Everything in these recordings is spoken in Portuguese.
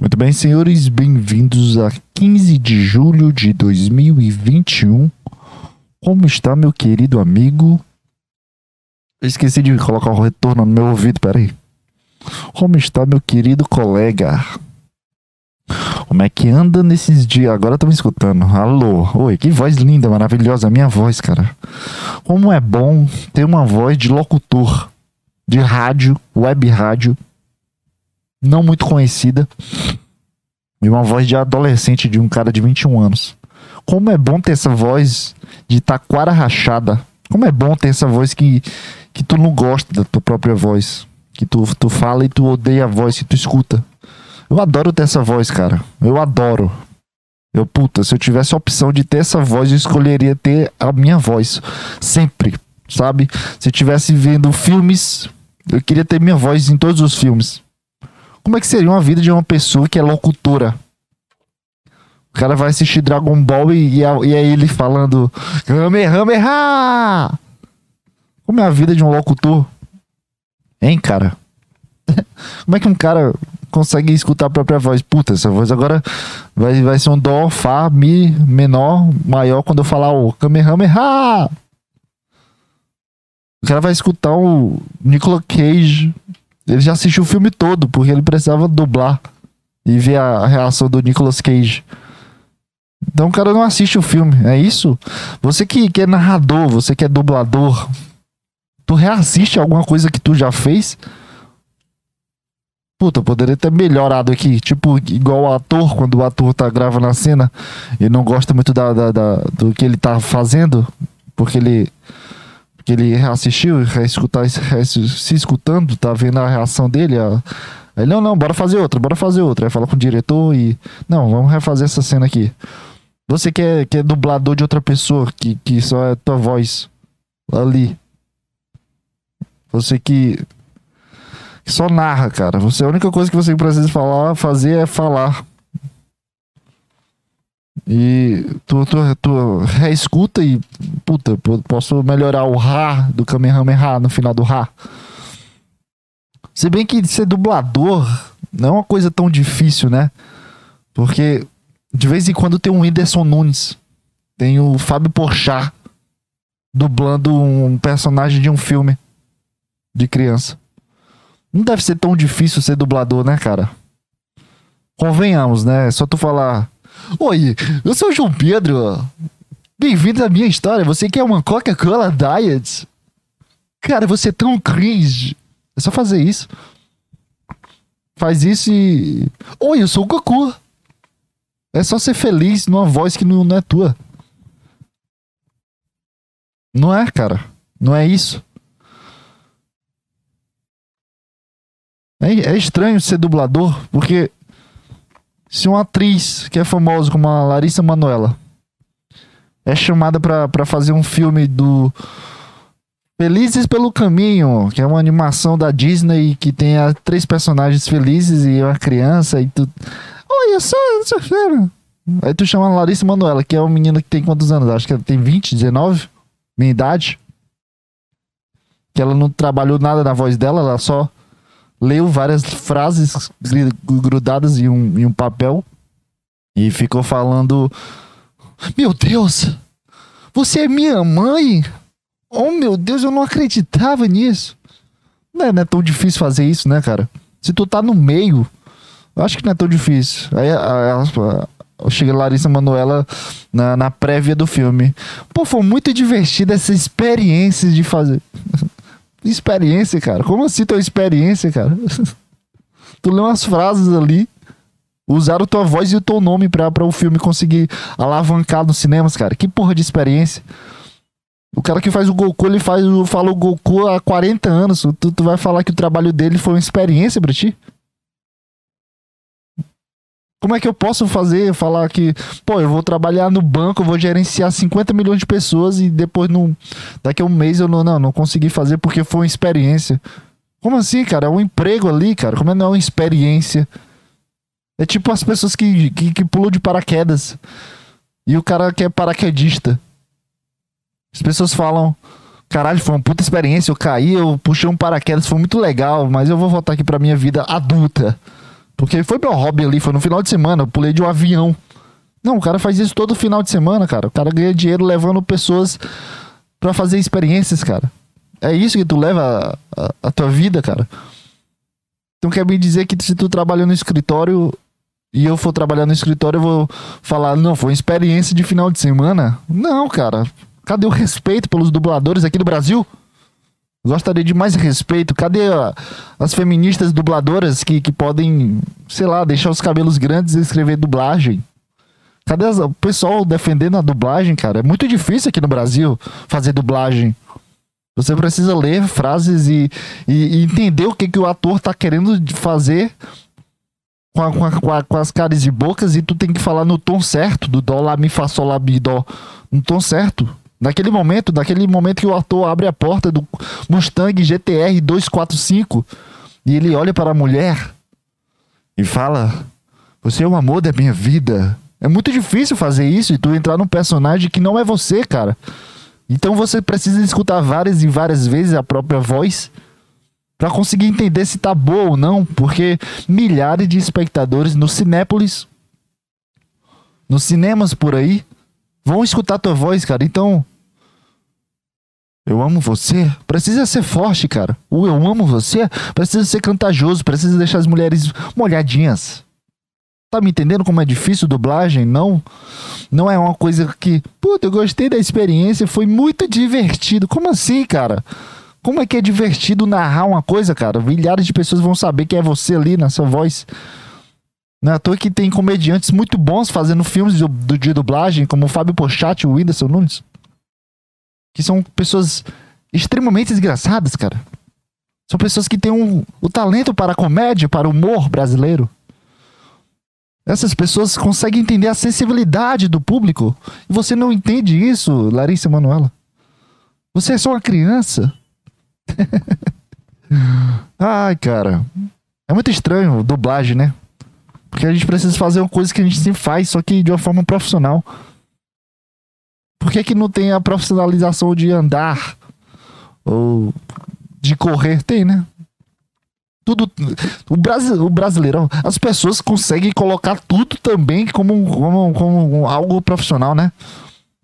Muito bem, senhores, bem-vindos a 15 de julho de 2021. Como está, meu querido amigo? Eu esqueci de colocar o retorno no meu ouvido, peraí. Como está, meu querido colega? Como é que anda nesses dias? Agora tô me escutando. Alô, oi, que voz linda, maravilhosa, minha voz, cara. Como é bom ter uma voz de locutor, de rádio, web rádio, não muito conhecida, e uma voz de adolescente de um cara de 21 anos. Como é bom ter essa voz de taquara rachada. Como é bom ter essa voz que, que tu não gosta da tua própria voz. Que tu, tu fala e tu odeia a voz que tu escuta. Eu adoro ter essa voz, cara. Eu adoro. Eu, puta, se eu tivesse a opção de ter essa voz, eu escolheria ter a minha voz. Sempre, sabe? Se eu tivesse vendo filmes, eu queria ter minha voz em todos os filmes. Como é que seria uma vida de uma pessoa que é locutora? O cara vai assistir Dragon Ball e, e, e é ele falando Kamehameha! Como é a vida de um locutor? Hein, cara? Como é que um cara consegue escutar a própria voz? Puta, essa voz agora vai, vai ser um Dó, Fá, Mi menor, maior quando eu falar o Kamehameha! O cara vai escutar o Nicolas Cage ele já assistiu o filme todo, porque ele precisava dublar e ver a reação do Nicolas Cage. Então o cara não assiste o filme, é isso? Você que, que é narrador, você que é dublador, tu reassiste alguma coisa que tu já fez? Puta, poderia ter melhorado aqui. Tipo, igual o ator, quando o ator tá gravando a cena e não gosta muito da, da, da, do que ele tá fazendo, porque ele que ele reassistiu, reescutar, se escutando, tá vendo a reação dele. A... Aí, não, não, bora fazer outra, bora fazer outra. Aí fala com o diretor e. Não, vamos refazer essa cena aqui. Você que é, que é dublador de outra pessoa, que, que só é tua voz ali. Você que, que só narra, cara. Você a única coisa que você precisa falar, fazer é falar. E tu, tu, reescuta e, puta, posso melhorar o Ra do Kamehameha no final do Ra. Se bem que ser dublador não é uma coisa tão difícil, né? Porque de vez em quando tem um Whindersson Nunes, tem o Fábio Porchat dublando um personagem de um filme de criança. Não deve ser tão difícil ser dublador, né, cara? Convenhamos, né? É só tu falar Oi, eu sou o João Pedro. Bem-vindo à minha história. Você quer uma Coca-Cola Diet? Cara, você é tão cringe. É só fazer isso. Faz isso e. Oi, eu sou o Goku. É só ser feliz numa voz que não, é tua. Não é, cara. Não é isso. É, é estranho ser dublador, porque se uma atriz que é famosa como a Larissa Manoela é chamada para fazer um filme do Felizes pelo Caminho, que é uma animação da Disney que tem três personagens felizes e uma criança e tu. Olha só. Aí tu chama a Larissa Manoela, que é uma menina que tem quantos anos? Acho que ela tem 20, 19, minha idade. Que ela não trabalhou nada na voz dela, ela só leu várias frases grudadas em um, em um papel e ficou falando: Meu Deus, você é minha mãe? Oh meu Deus, eu não acreditava nisso. Não é, não é tão difícil fazer isso, né, cara? Se tu tá no meio, eu acho que não é tão difícil. Aí a, a, chega Larissa Manoela na, na prévia do filme. Pô, foi muito divertida essa experiência de fazer. Experiência, cara. Como assim tua experiência, cara? tu lê umas frases ali. Usaram tua voz e o teu nome pra, pra o filme conseguir alavancar nos cinemas, cara. Que porra de experiência. O cara que faz o Goku, ele faz, fala o Goku há 40 anos. Tu, tu vai falar que o trabalho dele foi uma experiência pra ti? Como é que eu posso fazer, falar que, pô, eu vou trabalhar no banco, vou gerenciar 50 milhões de pessoas e depois, não, daqui a um mês, eu não, não, não consegui fazer porque foi uma experiência. Como assim, cara? É um emprego ali, cara. Como é não é uma experiência? É tipo as pessoas que, que, que pulam de paraquedas. E o cara que é paraquedista. As pessoas falam, caralho, foi uma puta experiência. Eu caí, eu puxei um paraquedas, foi muito legal, mas eu vou voltar aqui pra minha vida adulta. Porque foi meu hobby ali, foi no final de semana, eu pulei de um avião. Não, o cara faz isso todo final de semana, cara. O cara ganha dinheiro levando pessoas para fazer experiências, cara. É isso que tu leva a, a, a, tua vida, cara. Então quer me dizer que se tu trabalha no escritório e eu for trabalhar no escritório, eu vou falar, não, foi uma experiência de final de semana? Não, cara. Cadê o respeito pelos dubladores aqui do Brasil? Gostaria de mais respeito. Cadê as feministas dubladoras que, que podem, sei lá, deixar os cabelos grandes e escrever dublagem? Cadê as, o pessoal defendendo a dublagem, cara? É muito difícil aqui no Brasil fazer dublagem. Você precisa ler frases e, e, e entender o que, que o ator tá querendo fazer com, a, com, a, com, a, com, as caras e bocas e tu tem que falar no tom certo, do dó, lá, mi, fá, sol, lá, mi, dó. No tom certo. Naquele momento, naquele momento que o ator abre a porta do Mustang GTR 245 e ele olha para a mulher e fala: Você é o amor da minha vida. É muito difícil fazer isso e tu entrar num personagem que não é você, cara. Então você precisa escutar várias e várias vezes a própria voz para conseguir entender se tá boa ou não, porque milhares de espectadores no Cinépolis, nos cinemas por aí, vão escutar tua voz, cara. Então, eu amo você. Precisa ser forte, cara. O eu amo você precisa ser contagioso, precisa deixar as mulheres molhadinhas. Tá me entendendo como é difícil dublagem? Não. Não é uma coisa que, puta, eu gostei da experiência, foi muito divertido. Como assim, cara? Como é que é divertido narrar uma coisa, cara? Milhares de pessoas vão saber que é você ali na sua voz. Não é à toa que tem comediantes muito bons fazendo filmes de, de dublagem, como o Fábio Pochati e o Whindersson Nunes. Que são pessoas extremamente desgraçadas, cara. São pessoas que têm um, o talento para a comédia, para o humor brasileiro. Essas pessoas conseguem entender a sensibilidade do público. E você não entende isso, Larissa Manuela. Você é só uma criança. Ai, cara. É muito estranho dublagem, né? Porque a gente precisa fazer uma coisa que a gente sempre faz, só que de uma forma profissional. Por que, que não tem a profissionalização de andar? Ou de correr? Tem, né? Tudo. O, Brasi, o brasileirão, as pessoas conseguem colocar tudo também como, como, como algo profissional, né?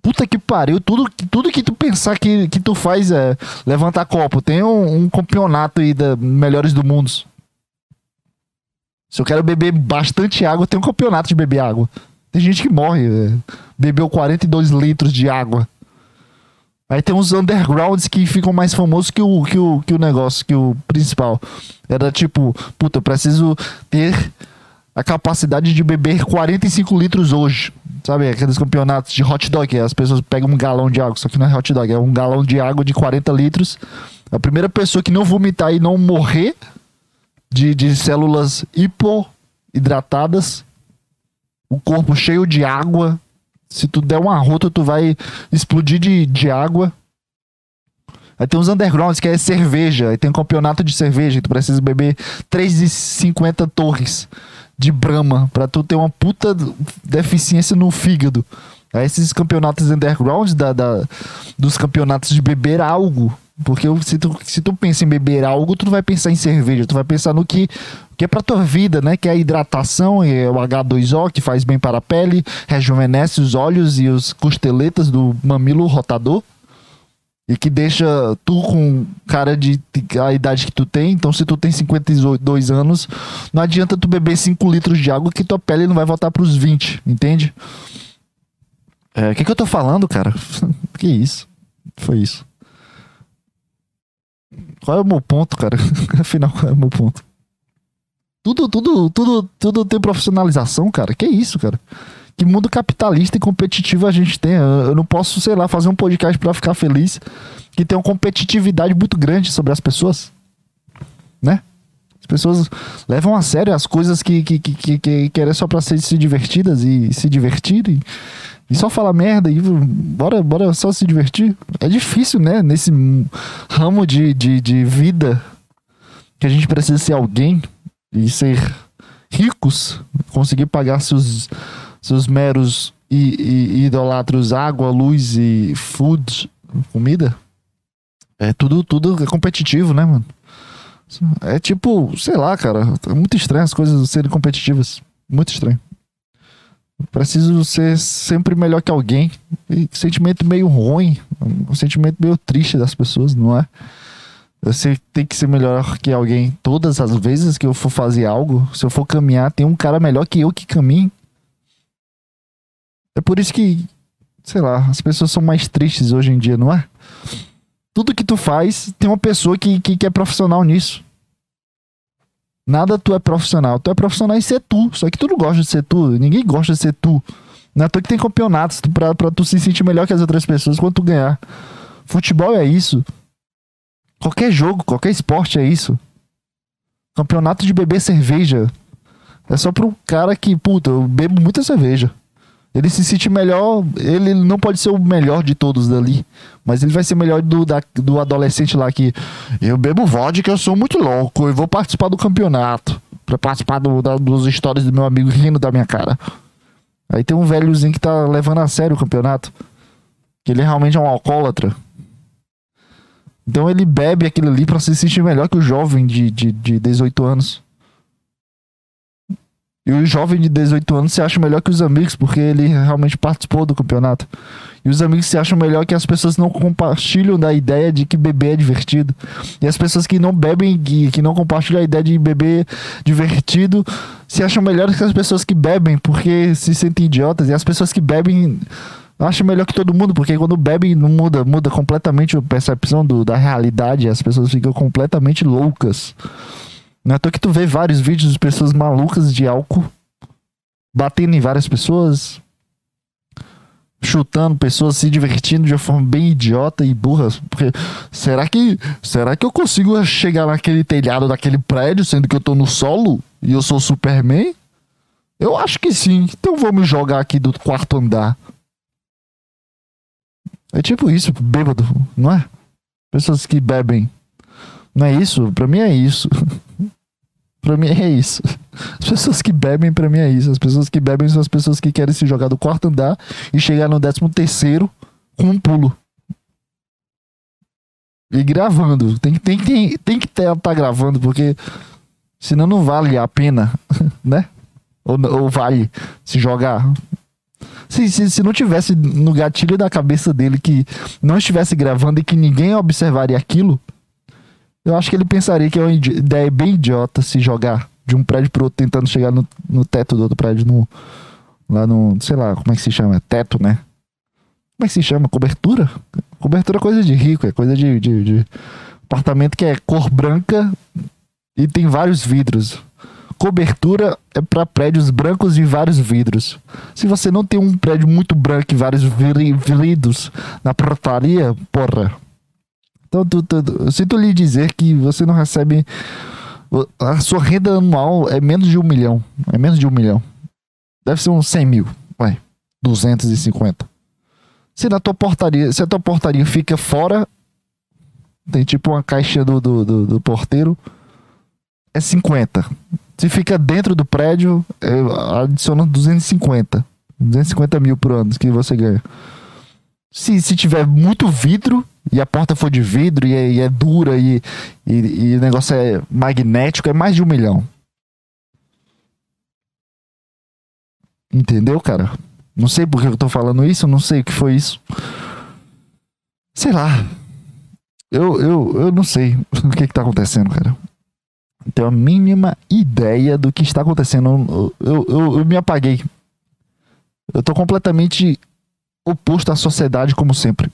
Puta que pariu, tudo, tudo que tu pensar que, que tu faz é levantar copo. Tem um, um campeonato aí da melhores do mundo. Se eu quero beber bastante água, tem um campeonato de beber água. Tem gente que morre, é, bebeu 42 litros de água. Aí tem uns undergrounds que ficam mais famosos que o, que o, que o negócio, que o principal. Era tipo, puta, eu preciso ter a capacidade de beber 45 litros hoje. Sabe, aqueles campeonatos de hot dog, as pessoas pegam um galão de água, só que não é hot dog, é um galão de água de 40 litros. A primeira pessoa que não vomitar e não morrer de, de células hipoidratadas, o corpo cheio de água. Se tu der uma rota, tu vai explodir de, de água. Aí tem uns undergrounds que é cerveja. Aí tem um campeonato de cerveja. Tu precisa beber 3,50 torres de Brahma pra tu ter uma puta deficiência no fígado. Aí esses campeonatos undergrounds da, da, dos campeonatos de beber algo porque se tu, se tu pensa em beber algo, tu não vai pensar em cerveja, tu vai pensar no que, que é pra tua vida, né? Que é a hidratação, é o H2O, que faz bem para a pele, rejuvenesce os olhos e os costeletas do mamilo rotador. E que deixa tu com cara de a idade que tu tem. Então, se tu tem 52 anos, não adianta tu beber 5 litros de água que tua pele não vai voltar pros 20, entende? O é, que, que eu tô falando, cara? que isso? Foi isso. Qual é o meu ponto, cara? Afinal, qual é o meu ponto? Tudo, tudo, tudo, tudo tem profissionalização, cara. Que isso, cara? Que mundo capitalista e competitivo a gente tem. Eu não posso, sei lá, fazer um podcast para ficar feliz que tem uma competitividade muito grande sobre as pessoas. Né? As pessoas levam a sério as coisas que, que, que, que, que só ser, se divertidas e se divertirem. E só falar merda e bora, bora só se divertir. É difícil, né? Nesse ramo de, de, de vida que a gente precisa ser alguém e ser ricos, conseguir pagar seus, seus meros e, e, e idolatros água, luz e food, comida. É tudo, tudo é competitivo, né, mano? É tipo, sei lá, cara. É muito estranho as coisas serem competitivas. Muito estranho. Preciso ser sempre melhor que alguém. E sentimento meio ruim. Um sentimento meio triste das pessoas, não é? Você tem que ser melhor que alguém todas as vezes que eu for fazer algo. Se eu for caminhar, tem um cara melhor que eu que caminhe. É por isso que, sei lá, as pessoas são mais tristes hoje em dia, não é? Tudo que tu faz, tem uma pessoa que, que, que é profissional nisso. Nada tu é profissional. Tu é profissional em ser tu. Só que tu não gosta de ser tu. Ninguém gosta de ser tu. Não é tu que tem campeonatos pra, pra tu se sentir melhor que as outras pessoas quando tu ganhar. Futebol é isso. Qualquer jogo, qualquer esporte é isso. Campeonato de beber cerveja. É só pro cara que, puta, eu bebo muita cerveja. Ele se sente melhor. Ele não pode ser o melhor de todos dali. Mas ele vai ser melhor do, da, do adolescente lá que. Eu bebo vodka, eu sou muito louco. Eu vou participar do campeonato. Pra participar do, da, dos histórias do meu amigo rindo da minha cara. Aí tem um velhozinho que tá levando a sério o campeonato. Que ele realmente é um alcoólatra. Então ele bebe aquilo ali pra se sentir melhor que o jovem de, de, de 18 anos. E o jovem de 18 anos se acha melhor que os amigos, porque ele realmente participou do campeonato. E os amigos se acham melhor que as pessoas não compartilham da ideia de que beber é divertido. E as pessoas que não bebem, que, que não compartilham a ideia de beber divertido, se acham melhores que as pessoas que bebem, porque se sentem idiotas. E as pessoas que bebem acham melhor que todo mundo, porque quando bebem não muda, muda completamente a percepção do, da realidade. As pessoas ficam completamente loucas. Não é que tu vê vários vídeos de pessoas malucas de álcool batendo em várias pessoas, chutando pessoas, se divertindo de uma forma bem idiota e burra. Porque será que será que eu consigo chegar naquele telhado daquele prédio, sendo que eu tô no solo e eu sou Superman? Eu acho que sim. Então vamos jogar aqui do quarto andar. É tipo isso, bêbado, não é? Pessoas que bebem. Não é isso? Pra mim é isso. Pra mim é isso. As pessoas que bebem, pra mim é isso. As pessoas que bebem são as pessoas que querem se jogar do quarto andar e chegar no décimo terceiro com um pulo. E gravando. Tem, tem, tem, tem que estar tá gravando, porque senão não vale a pena, né? Ou, ou vale se jogar. Se, se, se não tivesse no gatilho da cabeça dele que não estivesse gravando e que ninguém observaria aquilo, eu acho que ele pensaria que é uma ideia bem idiota se jogar de um prédio pro outro tentando chegar no, no teto do outro prédio, no, lá no, sei lá, como é que se chama? Teto, né? Como é que se chama? Cobertura? Cobertura é coisa de rico, é coisa de, de, de apartamento que é cor branca e tem vários vidros. Cobertura é para prédios brancos e vários vidros. Se você não tem um prédio muito branco e vários vidros na portaria, porra, então, tu, tu, tu, eu sinto lhe dizer que você não recebe. A sua renda anual é menos de um milhão. É menos de um milhão. Deve ser uns 100 mil. Vai. 250. Se na tua portaria. Se a tua portaria fica fora. Tem tipo uma caixa do, do, do, do porteiro. É 50. Se fica dentro do prédio, é, adiciona 250. 250 mil por ano que você ganha. Se, se tiver muito vidro, e a porta for de vidro e é, e é dura e, e, e, o negócio é magnético, é mais de um milhão. Entendeu, cara? Não sei por que eu tô falando isso, não sei o que foi isso. Sei lá. Eu, eu, eu não sei o que, que tá acontecendo, cara. Tenho a mínima ideia do que está acontecendo. Eu, eu, eu me apaguei. Eu tô completamente oposto à sociedade, como sempre.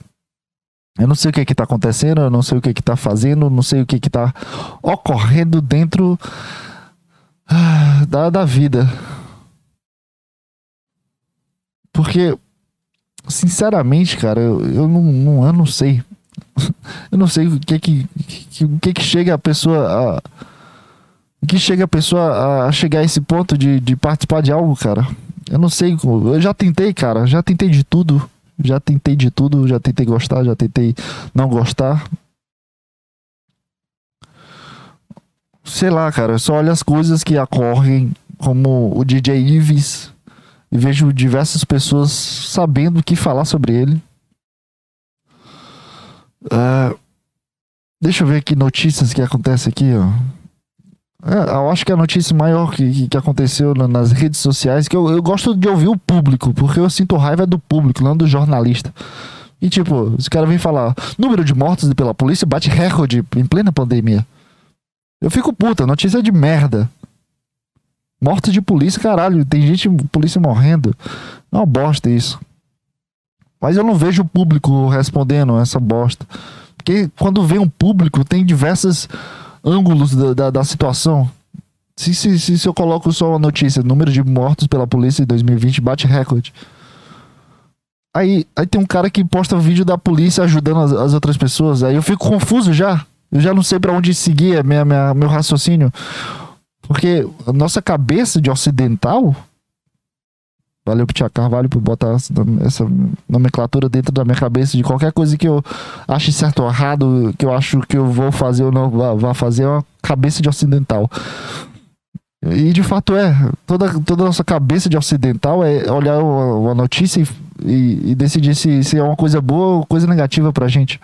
Eu não sei o que está acontecendo, eu não sei o que está fazendo, não sei o que está ocorrendo dentro ah, da, da vida. Porque, sinceramente, cara, eu, eu, não, eu não sei. eu não sei o que que, que, o que, que chega a pessoa a. Que chega a pessoa a chegar a esse ponto de, de participar de algo, cara? Eu não sei. Eu já tentei, cara. Já tentei de tudo. Já tentei de tudo, já tentei gostar, já tentei não gostar. Sei lá, cara, eu só olho as coisas que ocorrem, como o DJ Ives, e vejo diversas pessoas sabendo o que falar sobre ele. Uh, Deixa eu ver aqui notícias que acontecem aqui, ó. É, eu acho que a notícia maior que, que aconteceu nas redes sociais, que eu, eu gosto de ouvir o público, porque eu sinto raiva do público, não do jornalista. E tipo, os caras vêm falar, número de mortos pela polícia bate recorde em plena pandemia. Eu fico puta, notícia de merda. Mortos de polícia, caralho, tem gente, polícia morrendo. É uma bosta isso. Mas eu não vejo o público respondendo essa bosta. Porque quando vem um público, tem diversos ângulos da, da, da situação. Se, se, se, se, eu coloco só uma notícia, número de mortos pela polícia em 2020 bate recorde. Aí, aí tem um cara que posta vídeo da polícia ajudando as, as outras pessoas. Aí eu fico confuso já. Eu já não sei para onde seguir minha, minha, meu raciocínio. Porque a nossa cabeça de ocidental. Valeu pro Tia Carvalho por botar essa nomenclatura dentro da minha cabeça de qualquer coisa que eu ache certo ou errado, que eu acho que eu vou fazer ou não vá fazer, é uma cabeça de ocidental. E de fato é. Toda, toda a nossa cabeça de ocidental é olhar uma, uma notícia e, e, e, decidir se, se é uma coisa boa ou coisa negativa pra gente.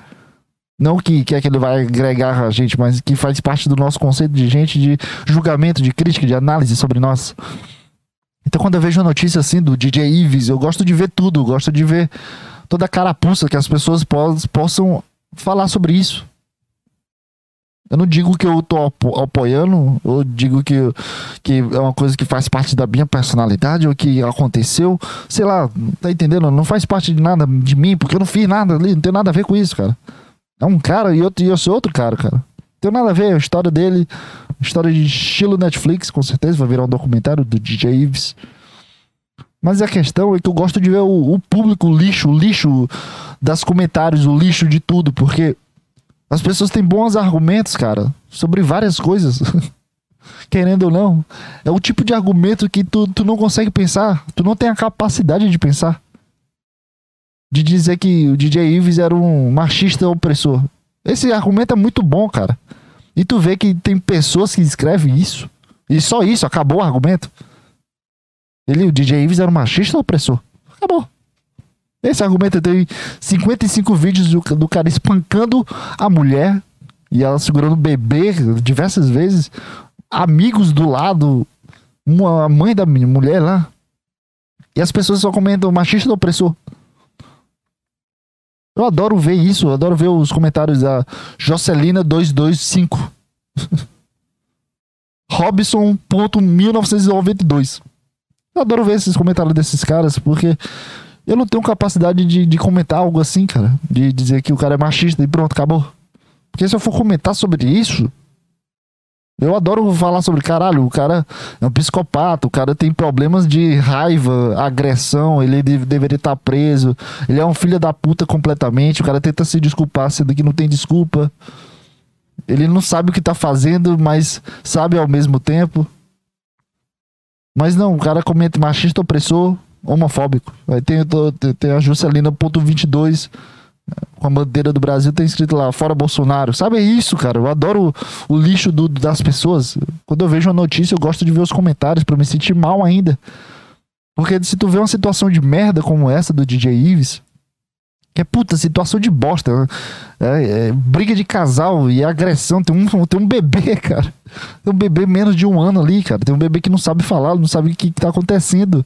Não que, que é que ele vai agregar a gente, mas que faz parte do nosso conceito de gente, de julgamento, de crítica, de análise sobre nós. Então quando eu vejo uma notícia assim do DJ Ives, eu gosto de ver tudo, gosto de ver toda a carapuça que as pessoas possam falar sobre isso. Eu não digo que eu tô apoiando, ou digo que, que é uma coisa que faz parte da minha personalidade, ou que aconteceu, sei lá, tá entendendo? Não faz parte de nada de mim, porque eu não fiz nada ali, não tem nada a ver com isso, cara. É um cara e, outro, e eu sou outro cara, cara. Tem nada a ver, a história dele, história de estilo Netflix, com certeza, vai virar um documentário do DJ Ives. Mas a questão é que eu gosto de ver o, o público, lixo, o lixo das comentários, o lixo de tudo, porque as pessoas têm bons argumentos, cara, sobre várias coisas. Querendo ou não. É o tipo de argumento que tu, tu não consegue pensar. Tu não tem a capacidade de pensar. De dizer que o DJ Ives era um machista opressor. Esse argumento é muito bom, cara. E tu vê que tem pessoas que escrevem isso. E só isso, acabou o argumento. Ele, o DJ Ives era um machista opressor. Acabou. Esse argumento tem 55 vídeos do, do cara espancando a mulher e ela segurando o bebê diversas vezes. Amigos do lado, uma, a mãe da mulher lá. E as pessoas só comentam machista do opressor. Eu adoro ver isso, eu adoro ver os comentários da Jocelina225. Robson.1992. Eu adoro ver esses comentários desses caras, porque eu não tenho capacidade de, de comentar algo assim, cara. De dizer que o cara é machista e pronto, acabou. Porque se eu for comentar sobre isso, eu adoro falar sobre caralho, o cara é um psicopata, o cara tem problemas de raiva, agressão, ele deve, deveria estar preso, ele é um filho da puta completamente, o cara tenta se desculpar, sendo que não tem desculpa. Ele não sabe o que tá fazendo, mas sabe ao mesmo tempo. Mas não, o cara comenta machista opressor, homofóbico. Aí tem, tem a Juscelina ponto 22 com a bandeira do Brasil tem escrito lá, fora Bolsonaro. Sabe é isso, cara? Eu adoro o, o lixo do, das pessoas. Quando eu vejo uma notícia, eu gosto de ver os comentários para me sentir mal ainda. Porque se tu vê uma situação de merda como essa do DJ Ives, que é puta, situação de bosta. É, é, briga de casal e agressão. Tem um, tem um bebê, cara. Tem um bebê menos de um ano ali, cara. Tem um bebê que não sabe falar, não sabe o que, que tá acontecendo.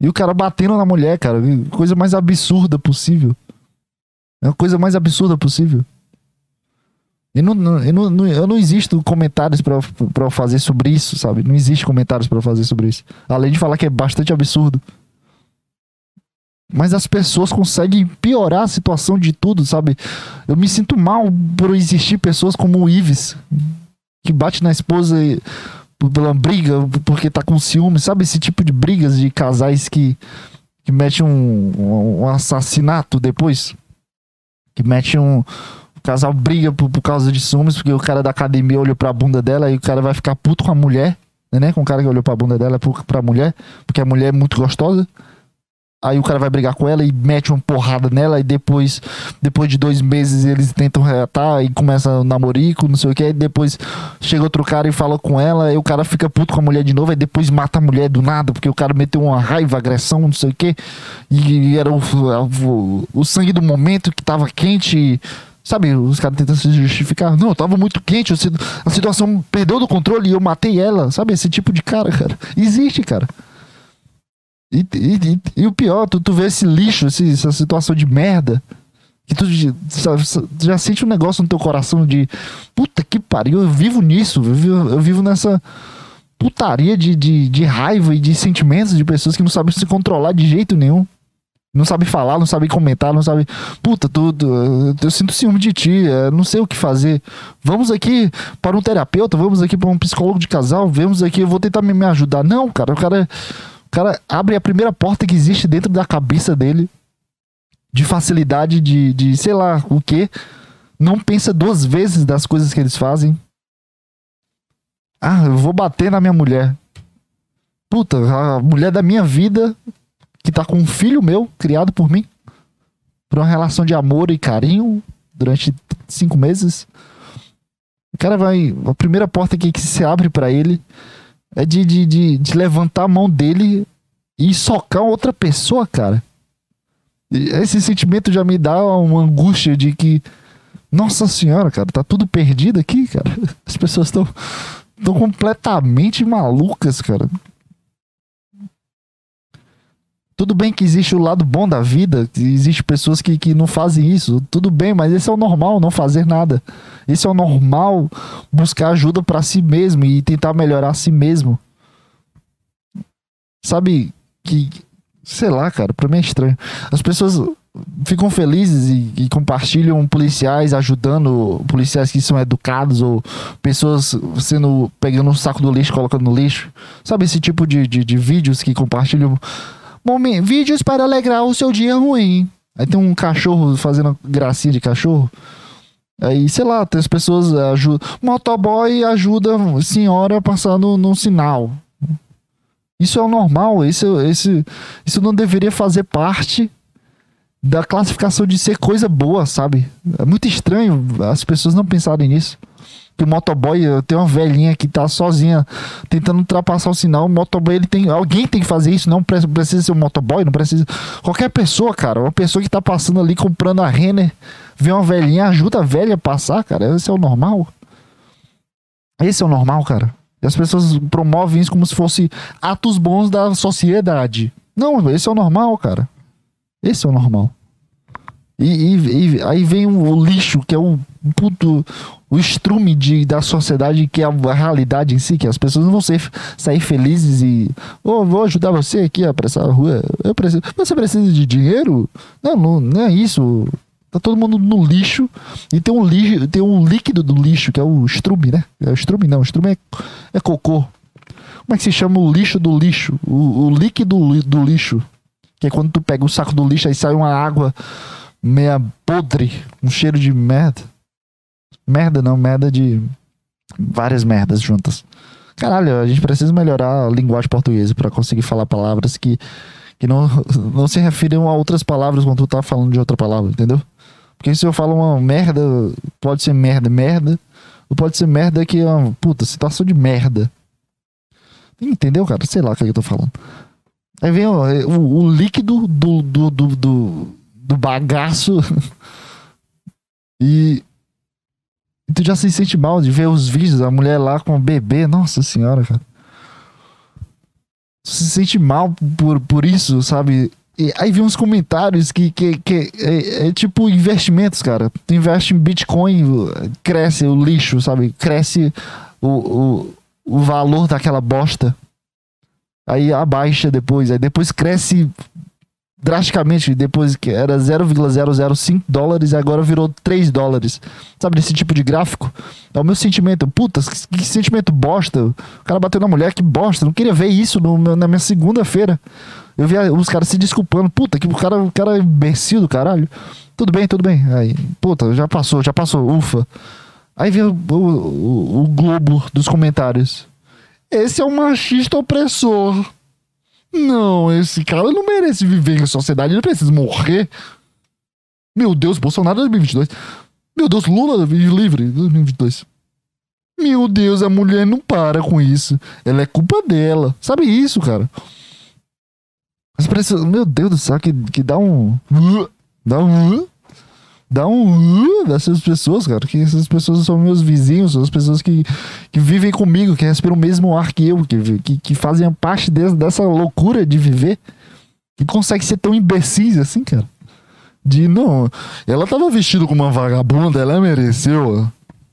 E o cara batendo na mulher, cara. Coisa mais absurda possível. É a coisa mais absurda possível. E não, não, eu, não, eu não existo comentários para fazer sobre isso, sabe? Não existe comentários para fazer sobre isso. Além de falar que é bastante absurdo. Mas as pessoas conseguem piorar a situação de tudo, sabe? Eu me sinto mal por existir pessoas como o Ives, que bate na esposa pela briga, porque tá com ciúme, sabe? Esse tipo de brigas de casais que, que mete um, um assassinato depois. Que mete um. O casal briga por, por causa de ciúmes, porque o cara da academia olhou pra bunda dela e o cara vai ficar puto com a mulher, né? Com o cara que olhou pra bunda dela pra mulher, porque a mulher é muito gostosa. Aí o cara vai brigar com ela e mete uma porrada nela. E depois, depois de dois meses, eles tentam reatar e começa o namorico, não sei o que. Aí depois chega outro cara e fala com ela. E o cara fica puto com a mulher de novo. Aí depois mata a mulher do nada, porque o cara meteu uma raiva, agressão, não sei o que. E era o, o, o sangue do momento que tava quente. Sabe, os caras tentando se justificar. Não, tava muito quente, a situação perdeu do controle e eu matei ela. Sabe, esse tipo de cara, cara. Existe, cara. E, e, e, e o pior, tu, tu vê esse lixo, esse, essa situação de merda. Que tu, tu já sente um negócio no teu coração de puta que pariu, eu vivo nisso, eu vivo, eu vivo nessa putaria de, de, de raiva e de sentimentos de pessoas que não sabem se controlar de jeito nenhum. Não sabe falar, não sabe comentar, não sabe. Puta, tudo. Eu sinto ciúme de ti, é, não sei o que fazer. Vamos aqui para um terapeuta, vamos aqui para um psicólogo de casal, vamos aqui, eu vou tentar me, me ajudar. Não, cara, o cara, o cara abre a primeira porta que existe dentro da cabeça dele de facilidade de, de sei lá o que. Não pensa duas vezes das coisas que eles fazem. Ah, eu vou bater na minha mulher. Puta, a mulher da minha vida que tá com um filho meu, criado por mim, por uma relação de amor e carinho durante cinco meses. O cara vai. A primeira porta que, que se abre para ele é de, de, de, de, levantar a mão dele e socar outra pessoa, cara. Esse sentimento já me dá uma angústia de que. Nossa senhora, cara, tá tudo perdido aqui, cara. As pessoas estão completamente malucas, cara. Tudo bem que existe o lado bom da vida, existe pessoas que, que não fazem isso, tudo bem, mas esse é o normal, não fazer nada. Esse é o normal, buscar ajuda para si mesmo e tentar melhorar a si mesmo. Sabe que, sei lá, cara, pra mim é estranho. As pessoas ficam felizes e, e, compartilham policiais ajudando policiais que são educados ou pessoas sendo pegando um saco do lixo colocando no lixo sabe esse tipo de, de, de vídeos que compartilham Momento, vídeos para alegrar o seu dia ruim. Aí tem um cachorro fazendo gracinha de cachorro. Aí, sei lá, tem as pessoas ajudam. Motoboy ajuda a senhora passando no sinal. Isso é o normal. Isso, isso, isso não deveria fazer parte da classificação de ser coisa boa, sabe? É muito estranho as pessoas não pensarem nisso que o motoboy tem uma velhinha que tá sozinha tentando ultrapassar o sinal. O motoboy, ele tem. Alguém tem que fazer isso, não precisa ser um motoboy, não precisa. Qualquer pessoa, cara, uma pessoa que tá passando ali comprando a Renner, vê uma velhinha, ajuda a velha a passar, cara. Esse é o normal. Esse é o normal, cara. E as pessoas promovem isso como se fosse atos bons da sociedade. Não, esse é o normal, cara. Esse é o normal. E, e, e aí vem o lixo, que é o puto, o estrume de, da sociedade que é a realidade em si, que as pessoas não vão ser, sair felizes e oh, vou ajudar você aqui a apressar a rua. Eu preciso. Você precisa de dinheiro? Não, não, não é isso. Tá todo mundo no lixo e tem um lixo, tem um líquido do lixo, que é o estrume, né? É o estrume não, o estrume é, é cocô. Como é que se chama o lixo do lixo? O, o líquido do lixo. Que é quando tu pega o saco do lixo aí sai uma água meia podre, um cheiro de merda. Merda não, merda de várias merdas juntas. Caralho, a gente precisa melhorar a linguagem portuguesa para conseguir falar palavras que, que não, não se referiam a outras palavras quando tu tá falando de outra palavra, entendeu? Porque se eu falo uma merda, pode ser merda, merda, ou pode ser merda que é uma puta situação de merda. Entendeu, cara? Sei lá o que, é que eu tô falando. Aí vem o, o, o líquido do, do, do, do, do bagaço. e tu já se sente mal de ver os vídeos da mulher lá com o bebê. Nossa senhora, cara. Tu se sente mal por, por isso, sabe? E aí vi uns comentários que, que, que é, é, tipo investimentos, cara. Tu investe em Bitcoin, cresce o lixo, sabe? Cresce o, o, o valor daquela bosta. Aí abaixa depois. Aí depois cresce drasticamente depois que era 0,005 dólares e agora virou 3 dólares. Sabe, desse tipo de gráfico? É o meu sentimento. Puta, que, sentimento bosta. O cara bateu na mulher, que bosta. Não queria ver isso no, na minha segunda-feira. Eu vi os caras se desculpando. Puta, que o cara, o cara é imbecil do caralho. Tudo bem, tudo bem. Aí, puta, já passou, já passou. Ufa. Aí vem o, o, o globo dos comentários. Esse é um machista opressor. Não, esse cara não merece viver em sociedade, ele precisa morrer. Meu Deus, Bolsonaro 2022. Meu Deus, Lula livre 2022. Meu Deus, a mulher não para com isso. Ela é culpa dela. Sabe isso, cara? Mas parece, meu Deus do céu, que, que dá um. Dá um. Dá um uh, dessas pessoas, cara. Que essas pessoas são meus vizinhos, são as pessoas que, que vivem comigo, que respiram o mesmo ar que eu, que, que, que fazem parte de, dessa loucura de viver. Que consegue ser tão imbecis assim, cara. De não. Ela tava vestida como uma vagabunda, ela mereceu.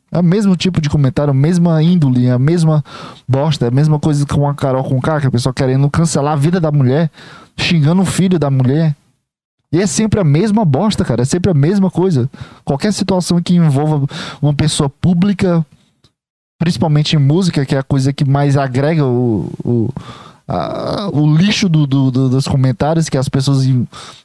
É o mesmo tipo de comentário, a mesma índole, a mesma bosta, a mesma coisa com a Carol com o cara, que a pessoa querendo cancelar a vida da mulher, xingando o filho da mulher. E é sempre a mesma bosta, cara. É sempre a mesma coisa. Qualquer situação que envolva uma pessoa pública, principalmente em música, que é a coisa que mais agrega o, o a, o lixo do, do, do, dos comentários que as pessoas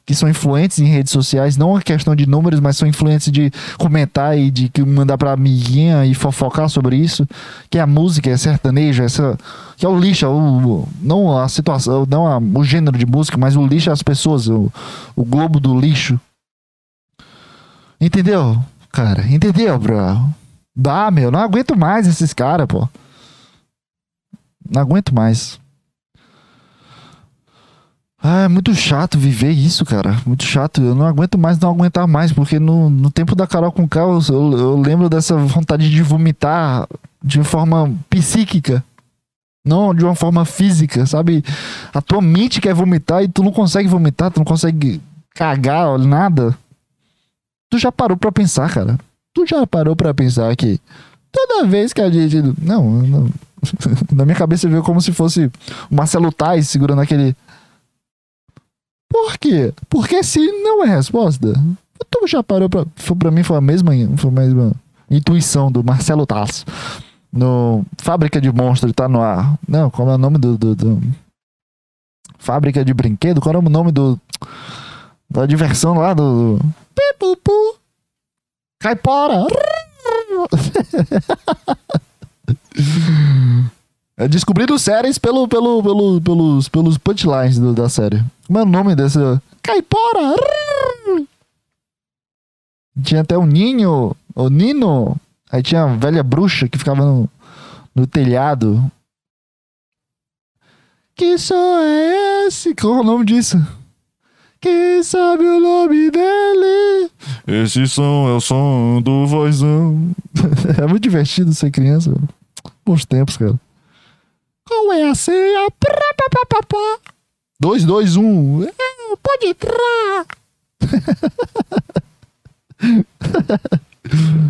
que são influentes em redes sociais, não é questão de números, mas são influentes de comentar e de mandar pra amiguinha e fofocar sobre isso, que é a música, é sertanejo, essa, que é o lixo, é o, não a situação, não a, o gênero de música, mas o lixo é as pessoas, o, o globo do lixo. Entendeu? Cara, entendeu, bro? Dá, meu, não aguento mais esses caras, pô. Não aguento mais. Ah, é muito chato viver isso, cara. Muito chato. Eu não aguento mais não aguentar mais, porque no, no tempo da Carol com K, eu, eu lembro dessa vontade de vomitar de forma psíquica. Não de uma forma física, sabe? A tua mente quer vomitar e tu não consegue vomitar, tu não consegue cagar, nada. Tu já parou pra pensar, cara? Tu já parou pra pensar que toda vez que a gente. Não, não. na minha cabeça veio como se fosse o Marcelo Tais segurando aquele por quê? Porque se não é resposta, tu já parou pra. Foi, pra mim foi a mesma, foi a mesma intuição do Marcelo Tasso. No Fábrica de Monstros tá no ar. Não, qual é o nome do, do, do. Fábrica de brinquedo? Qual é o nome do. Da diversão lá do. Pipupu. Caipora! É descobrindo séries pelo, pelo, pelo, pelos, pelos punchlines do, da série. Como é o nome desse? Caipora! Tinha até o Ninho, o Nino. Aí tinha a velha bruxa que ficava no, no telhado. Que som é esse? Qual é o nome disso? Quem sabe o nome dele? Esse som é o som do vozão. é muito divertido ser criança. Bons tempos, cara. Qual é a senha? 2, 2, 1. Pode entrar.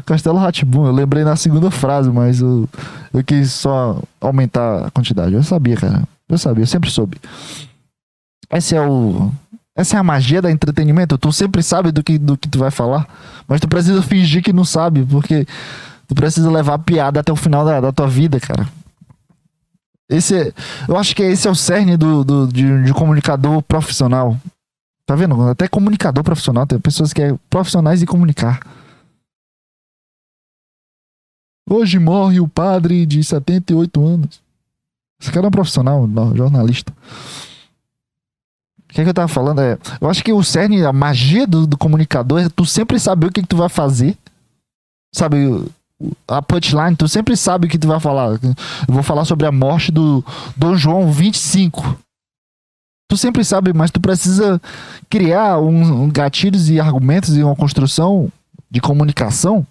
Castelo Ratibum, eu lembrei na segunda frase, mas eu, eu quis só aumentar a quantidade. Eu sabia, cara. Eu sabia, eu sempre soube. Esse é o. Essa é a magia da entretenimento. Tu sempre sabe do que, do que tu vai falar, mas tu precisa fingir que não sabe, porque tu precisa levar a piada até o final da, da tua vida, cara. Esse é, eu acho que esse é o cerne do, do de, de, comunicador profissional. Tá vendo? Até comunicador profissional. Tem pessoas que é profissionais de comunicar. Hoje morre o padre de 78 anos. Esse cara é um profissional, jornalista. O que, é que eu tava falando? É, eu acho que o cerne, a magia do, do comunicador é tu sempre saber o que, que tu vai fazer. Sabe, a punchline, tu sempre sabe o que tu vai falar. Eu vou falar sobre a morte do Dom João 25. Tu sempre sabe, mas tu precisa criar um, um gatilhos e argumentos e uma construção de comunicação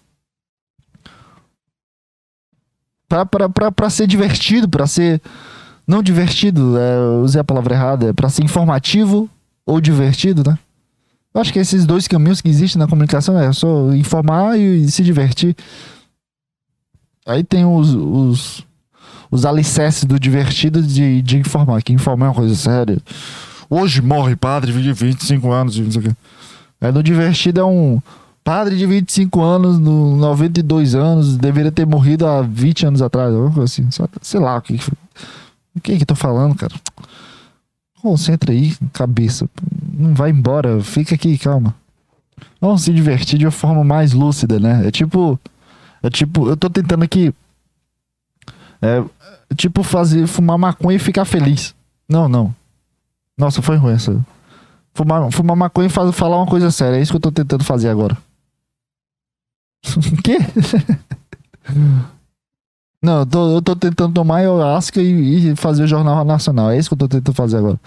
para ser divertido, para ser não divertido, é, usei a palavra errada, é para ser informativo ou divertido, né? Eu acho que esses dois caminhos que existem na comunicação é só informar e, e se divertir. Aí tem os, os, os alicerces do divertido de, de informar, que informar é uma coisa séria. Hoje morre padre de 25 anos. Aí no divertido é um padre de 25 anos, no 92 anos, deveria ter morrido há 20 anos atrás, assim. Sei lá o que o que que eu tô falando, cara. Concentra aí, cabeça. Não vai embora, fica aqui, calma. Vamos se divertir de uma forma mais lúcida, né? É tipo é tipo, eu tô tentando aqui. É, tipo, fazer, fumar maconha e ficar feliz. Não, não. Nossa, foi ruim essa. Fumar, fumar maconha e falar uma coisa séria. É isso que eu tô tentando fazer agora. Quê? Não, eu tô, eu tô tentando tomar ayahuasca e, e fazer o Jornal Nacional. É isso que eu tô tentando fazer agora.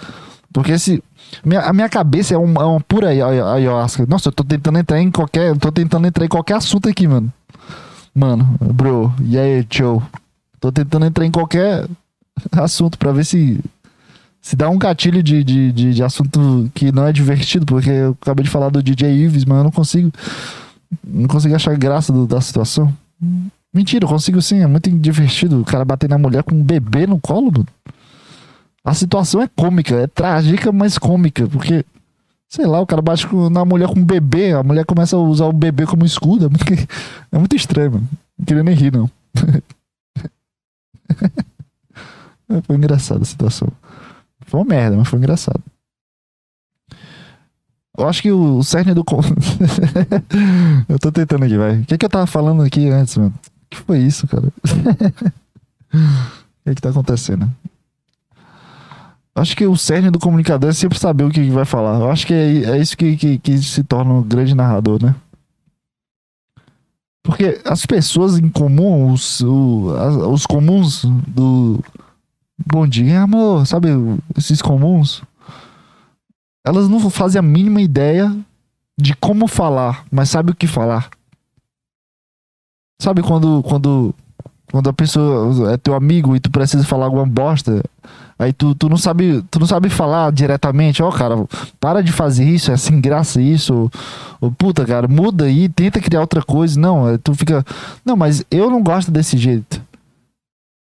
Porque se. Minha, a minha cabeça é uma, é uma pura ayahuasca. Nossa, eu tô tentando entrar em qualquer. Tô tentando entrar em qualquer assunto aqui, mano. Mano, bro, e aí, tchau. Tô tentando entrar em qualquer assunto pra ver se. Se dá um gatilho de, de, de, de assunto que não é divertido, porque eu acabei de falar do DJ Ives, mas eu não consigo. Não consigo achar graça do, da situação. Mentira, eu consigo sim, é muito divertido o cara bater na mulher com um bebê no colo, mano. A situação é cômica, é trágica, mas cômica, porque, sei lá, o cara bate na mulher com um bebê, a mulher começa a usar o bebê como escudo. É muito, é muito estranho, mano. Não queria nem rir, não. foi engraçada a situação. Foi uma merda, mas foi engraçado. Eu acho que o cerne do. eu tô tentando aqui, vai. O que, que eu tava falando aqui antes, mano? O que foi isso, cara? o que, que tá acontecendo? Acho que o cerne do comunicador é sempre saber o que, vai falar. Eu acho que é, é isso que, que, que, se torna um grande narrador, né? Porque as pessoas em comum, os, o, as, os comuns do. Bom dia, amor, sabe? Esses comuns. Elas não fazem a mínima ideia de como falar, mas sabe o que falar. Sabe quando, quando, quando a pessoa é teu amigo e tu precisa falar alguma bosta, Aí tu, tu não sabe, tu não sabe falar diretamente, ó, oh, cara, para de fazer isso, é sem graça isso. Ou, puta, cara, muda aí, tenta criar outra coisa. Não, tu fica, não, mas eu não gosto desse jeito.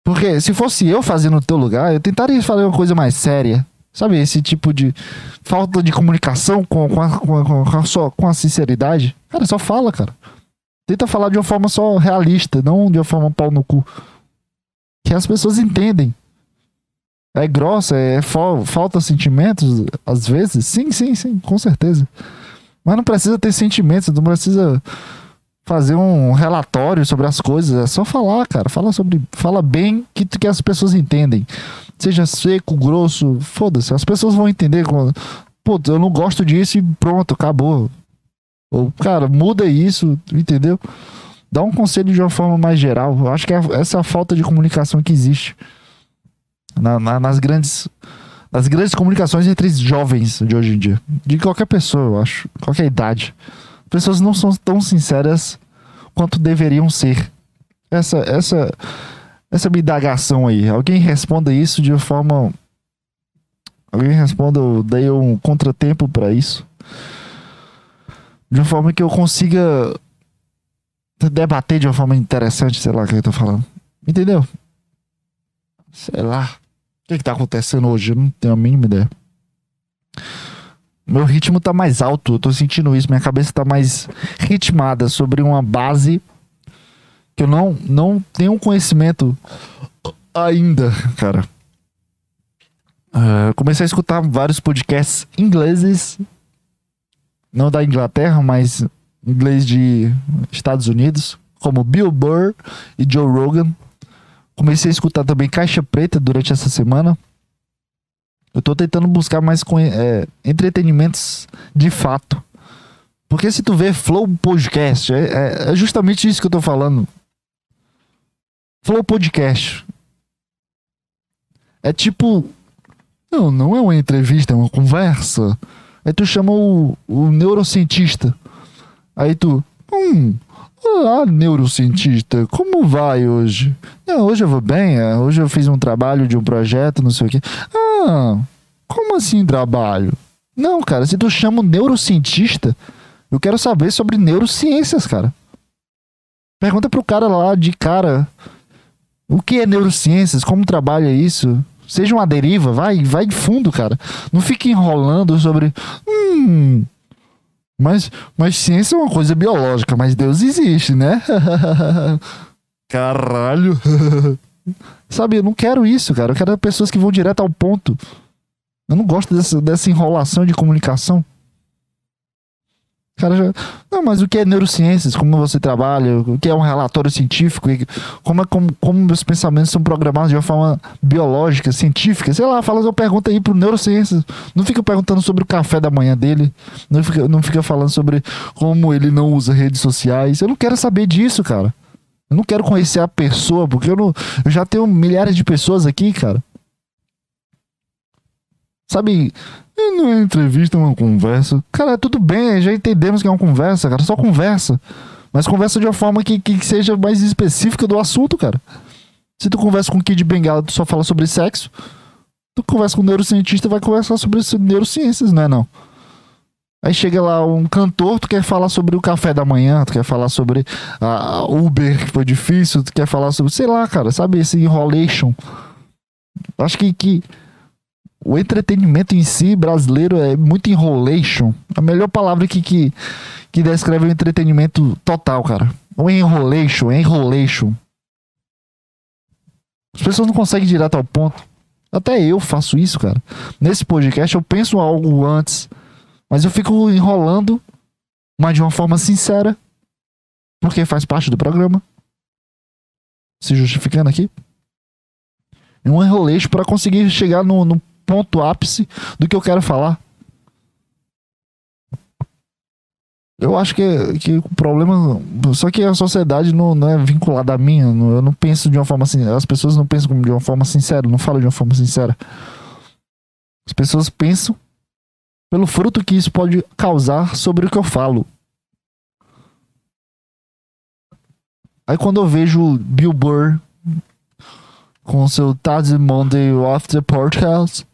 Porque se fosse eu fazendo no teu lugar, eu tentaria fazer uma coisa mais séria. Sabe, esse tipo de falta de comunicação com, com, a, com, a, com, a, só, com a sinceridade. Cara, só fala, cara. Tenta falar de uma forma só realista, não de uma forma pau no cu. Que as pessoas entendem. É grossa, é falta sentimentos, às vezes? Sim, sim, sim, com certeza. Mas não precisa ter sentimentos, não precisa fazer um relatório sobre as coisas. É só falar, cara. Fala sobre. Fala bem que, que as pessoas entendem. Seja seco, grosso, foda-se. As pessoas vão entender. Quando, Pô, eu não gosto disso e pronto, acabou. Ou, cara, muda isso, entendeu? Dá um conselho de uma forma mais geral. Eu acho que é, essa é a falta de comunicação que existe na, na, nas grandes nas grandes comunicações entre jovens de hoje em dia. De qualquer pessoa, eu acho. Qualquer idade. Pessoas não são tão sinceras quanto deveriam ser. Essa, essa, essa minha indagação aí. Alguém responda isso de forma. Alguém responda, eu dei um contratempo para isso. De uma forma que eu consiga debater de uma forma interessante, sei lá o que eu tô falando. Entendeu? Sei lá que, que tá acontecendo hoje? Eu não tenho a mínima ideia. Meu ritmo tá mais alto, eu tô sentindo isso. Minha cabeça tá mais ritmada sobre uma base que eu não, não tenho conhecimento ainda, cara. Uh, comecei a escutar vários podcasts ingleses, não da Inglaterra, mas inglês de Estados Unidos, como Bill Burr e Joe Rogan. Comecei a escutar também Caixa Preta durante essa semana. Eu tô tentando buscar mais é, entretenimentos de fato. Porque se tu vê Flow Podcast, é, é, é, justamente isso que eu tô falando. Flow Podcast. É tipo. Não, não é uma entrevista, é uma conversa. Aí tu chama o, o neurocientista. Aí tu. Hum, Olá, neurocientista, como vai hoje? Não, hoje eu vou bem, é, hoje eu fiz um trabalho de um projeto, não sei o quê. Ah, como assim trabalho? Não, cara, se tu chama um neurocientista, eu quero saber sobre neurociências, cara. Pergunta pro cara lá de cara o que é neurociências, como trabalha isso. Seja uma deriva, vai, vai fundo, cara. Não fique enrolando sobre. Hum, mas, mas ciência é uma coisa biológica, mas Deus existe, né? Caralho. Sabe, eu não quero isso, cara. Eu quero pessoas que vão direto ao ponto. Eu não gosto dessa, dessa enrolação de comunicação cara já. Não, mas o que é neurociências? Como você trabalha? O que é um relatório científico? Como, é, como, como meus pensamentos são programados de uma forma biológica, científica? Sei lá, fala uma pergunta aí pro neurociências. Não fica perguntando sobre o café da manhã dele. Não fica, não fica falando sobre como ele não usa redes sociais. Eu não quero saber disso, cara. Eu não quero conhecer a pessoa, porque eu, não, eu já tenho milhares de pessoas aqui, cara. Sabe, não é entrevista, é uma conversa. Cara, tudo bem, já entendemos que é uma conversa, cara, só conversa. Mas conversa de uma forma que, que seja mais específica do assunto, cara. Se tu conversa com o Kid Bengala, tu só fala sobre sexo. Tu conversa com um neurocientista, vai conversar sobre neurociências, não é não? Aí chega lá um cantor, tu quer falar sobre o café da manhã, tu quer falar sobre a Uber, que foi difícil, tu quer falar sobre, sei lá, cara, sabe, esse enrolation. Acho que, que o entretenimento em si brasileiro é muito enrolation. A melhor palavra que, que, que descreve o entretenimento total, cara. O enrolation, enrolation. As pessoas não conseguem ir direto ao ponto. Até eu faço isso, cara. Nesse podcast eu penso algo antes, mas eu fico enrolando, mas de uma forma sincera, porque faz parte do programa. Se justificando aqui. Um enroleixo para conseguir chegar no, no ponto ápice do que eu quero falar. Eu acho que, que o problema. Só que a sociedade não, não é vinculada a mim. Eu não, penso de uma forma assim. As pessoas não pensam de uma forma sincera. Não falam de uma forma sincera. As pessoas pensam pelo fruto que isso pode causar sobre o que eu falo. Aí quando eu vejo Bill Burr com seu Taz Monday the Podcast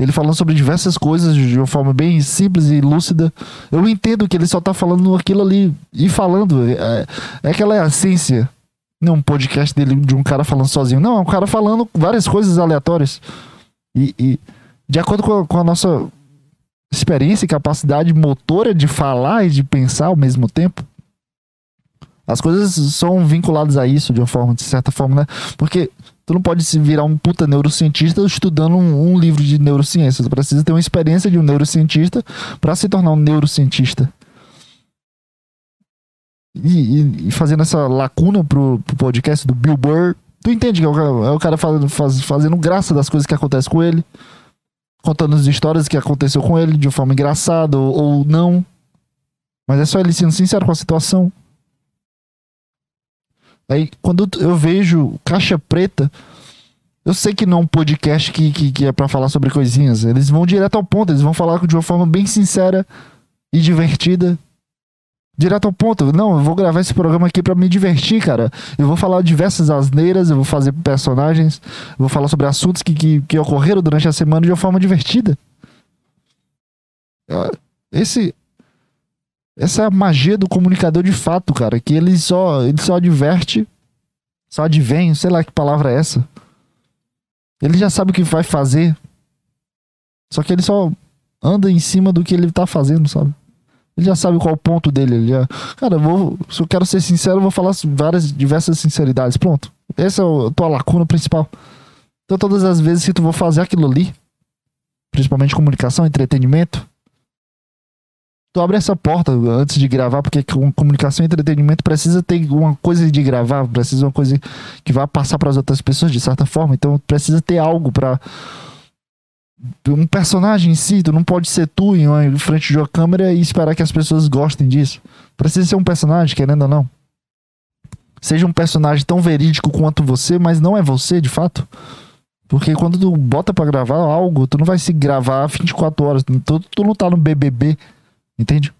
ele falando sobre diversas coisas de uma forma bem simples e lúcida. Eu entendo que ele só tá falando aquilo ali e falando. É, é aquela essência. Não um podcast dele de um cara falando sozinho. Não, é um cara falando várias coisas aleatórias. E, e de acordo com a, com a nossa experiência e capacidade motora de falar e de pensar ao mesmo tempo, as coisas são vinculadas a isso de uma forma, de certa forma, né? Porque Tu não pode se virar um puta neurocientista estudando um, um livro de neurociência. Tu precisa ter uma experiência de um neurocientista para se tornar um neurocientista. E, e, e, fazendo essa lacuna pro, pro podcast do Bill Burr, tu entende que é o cara, é o cara fazendo, faz, fazendo graça das coisas que acontecem com ele, contando as histórias que aconteceu com ele de uma forma engraçada ou, ou não. Mas é só ele sendo sincero com a situação. Aí, quando eu vejo Caixa Preta, eu sei que não é um podcast que, que, que é para falar sobre coisinhas. Eles vão direto ao ponto, eles vão falar de uma forma bem sincera e divertida. Direto ao ponto. Não, eu vou gravar esse programa aqui para me divertir, cara. Eu vou falar diversas asneiras, eu vou fazer personagens, eu vou falar sobre assuntos que, que, que ocorreram durante a semana de uma forma divertida. Esse, essa é a magia do comunicador de fato, cara. Que ele só, ele só adverte, só advém, sei lá que palavra é essa. Ele já sabe o que vai fazer. Só que ele só anda em cima do que ele tá fazendo, sabe? Ele já sabe qual o ponto dele. Ele já... Cara, eu vou, se eu quero ser sincero, eu vou falar várias, diversas sinceridades. Pronto. Essa é a tua lacuna principal. Então, todas as vezes que tu for fazer aquilo ali, principalmente comunicação, entretenimento, tu abre essa porta antes de gravar, porque comunicação e entretenimento precisa ter uma coisa de gravar, precisa uma coisa que vá passar para as outras pessoas de certa forma, então precisa ter algo para um personagem em si, tu não pode ser tu em frente de uma câmera e esperar que as pessoas gostem disso. Precisa ser um personagem, querendo ou não. Seja um personagem tão verídico quanto você, mas não é você de fato. Porque quando tu bota para gravar algo, tu não vai se gravar 24 horas. Tu, tu não tá no BBB Entende?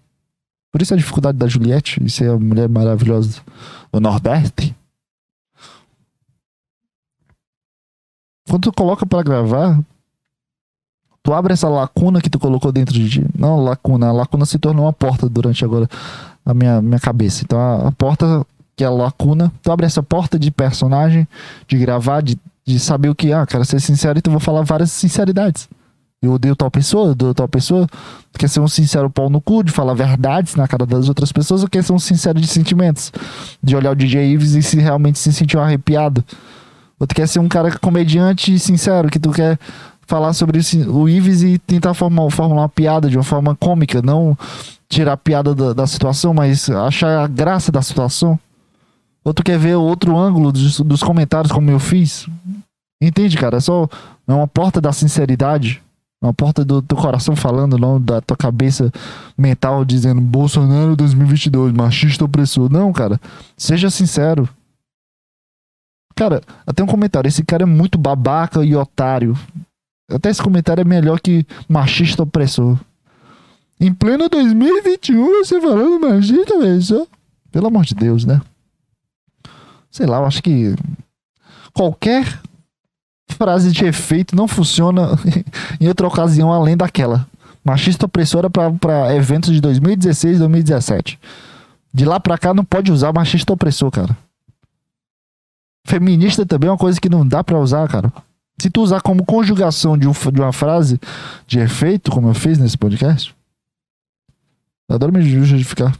Por isso a dificuldade da Juliette, e ser a mulher maravilhosa do Nordeste. Quando tu coloca para gravar, tu abre essa lacuna que tu colocou dentro de ti. Não, lacuna. A lacuna se tornou uma porta durante agora a minha, minha cabeça. Então a, a porta, que é a lacuna, tu abre essa porta de personagem, de gravar, de, de saber o que. Ah, quero ser sincero e tu vou falar várias sinceridades eu odeio tal pessoa, eu odeio tal pessoa. Quer ser um sincero pau no cu, de falar verdades na cara das outras pessoas, ou quer ser um sincero de sentimentos? De olhar o DJ Ives e se realmente se sentir um arrepiado. Ou tu quer ser um cara comediante e sincero, que tu quer falar sobre o Ives e tentar formar, formular uma piada de uma forma cômica, não tirar a piada da, da situação, mas achar a graça da situação. Ou tu quer ver outro ângulo dos, dos comentários, como eu fiz. Entende, cara? É só é uma porta da sinceridade. Uma porta do teu coração falando, não da tua cabeça mental dizendo Bolsonaro 2022, machista opressor. Não, cara. Seja sincero. Cara, até um comentário. Esse cara é muito babaca e otário. Até esse comentário é melhor que machista opressor. Em pleno 2021, você falando machista opressor. Pelo amor de Deus, né? Sei lá, eu acho que qualquer frase de efeito não funciona em outra ocasião além daquela. Machista opressora para eventos de 2016 2017. De lá pra cá não pode usar machista opressor, cara. Feminista também é uma coisa que não dá pra usar, cara. Se tu usar como conjugação de, um, de uma frase de efeito, como eu fiz nesse podcast, eu adoro me justificar.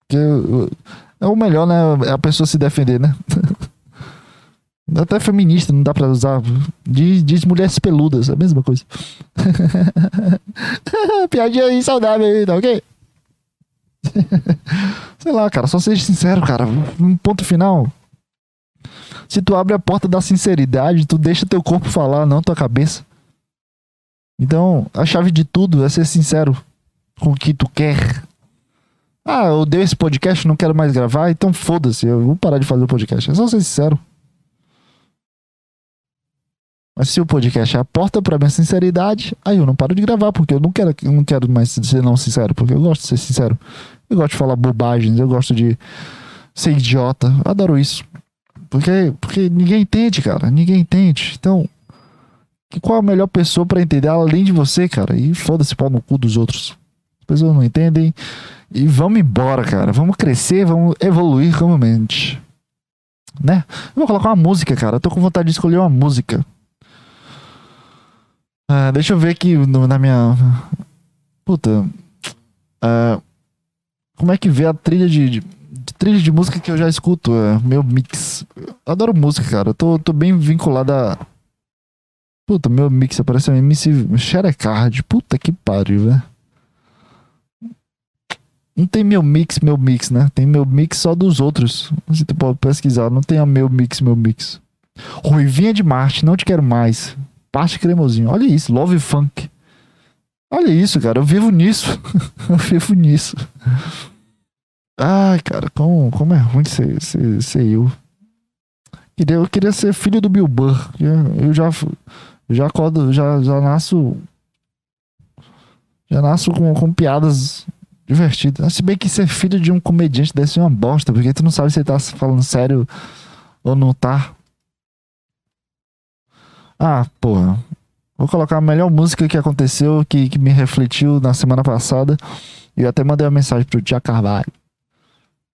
Porque é o melhor, né? É a pessoa se defender, né? Até feminista não dá pra usar. Diz, diz mulheres peludas, é a mesma coisa. Piadinha aí saudável aí, tá ok? Sei lá, cara, só seja sincero, cara. Um ponto final. Se tu abre a porta da sinceridade, tu deixa teu corpo falar, não tua cabeça. Então, a chave de tudo é ser sincero com o que tu quer. Ah, eu dei esse podcast, não quero mais gravar, então foda-se, eu vou parar de fazer o podcast. É só ser sincero. Mas se o podcast é a porta pra minha sinceridade, aí eu não paro de gravar, porque eu não quero, eu não quero mais ser não sincero, porque eu gosto de ser sincero. Eu gosto de falar bobagens, eu gosto de ser idiota. Eu adoro isso. Porque, porque ninguém entende, cara. Ninguém entende. Então, qual a melhor pessoa para entender além de você, cara? E foda-se pau no cu dos outros. As pessoas não entendem. E vamos embora, cara. Vamos crescer, vamos evoluir como mente. Né? Eu vou colocar uma música, cara. Eu tô com vontade de escolher uma música. Ah, deixa eu ver aqui no, na minha. Puta. Ah, como é que vê a trilha de, de, de, trilha de música que eu já escuto? É, meu mix. Eu adoro música, cara. Eu tô, tô bem vinculado a. Puta, meu mix aparece um MC Xerecard. Puta que pariu, velho. Não tem meu mix, meu mix, né? Tem meu mix só dos outros. Você pode pesquisar. Não tem a meu mix, meu mix. Ruivinha de Marte, não te quero mais. Parte cremosinho. Olha isso, Love Funk. Olha isso, cara. Eu vivo nisso. eu vivo nisso. Ai, cara, como, como é ruim ser, ser, ser eu. Eu queria ser filho do Bill Burr. Eu já, já acordo, já, já nasço. Já nasço com, com piadas divertidas. Se bem que ser filho de um comediante deve ser uma bosta, porque tu não sabe se ele tá falando sério ou não tá. Ah, porra. Vou colocar a melhor música que aconteceu, que, que me refletiu na semana passada. E eu até mandei uma mensagem pro Tia Carvalho.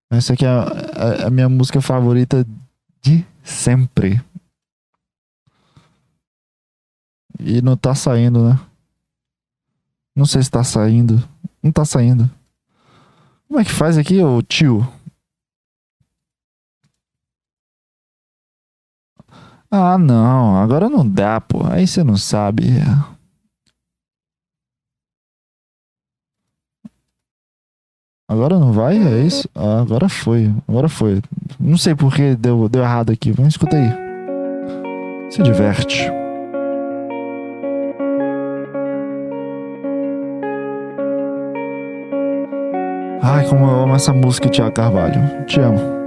Essa aqui é a, a, a minha música favorita de sempre. E não tá saindo, né? Não sei se tá saindo. Não tá saindo. Como é que faz aqui, ô tio? Ah, não, agora não dá, pô. Aí você não sabe. Agora não vai? É isso? Ah, agora foi. Agora foi. Não sei por que deu, deu errado aqui. Vamos escuta aí. Se diverte. Ai, como eu amo essa música, Tiago Carvalho. Te amo.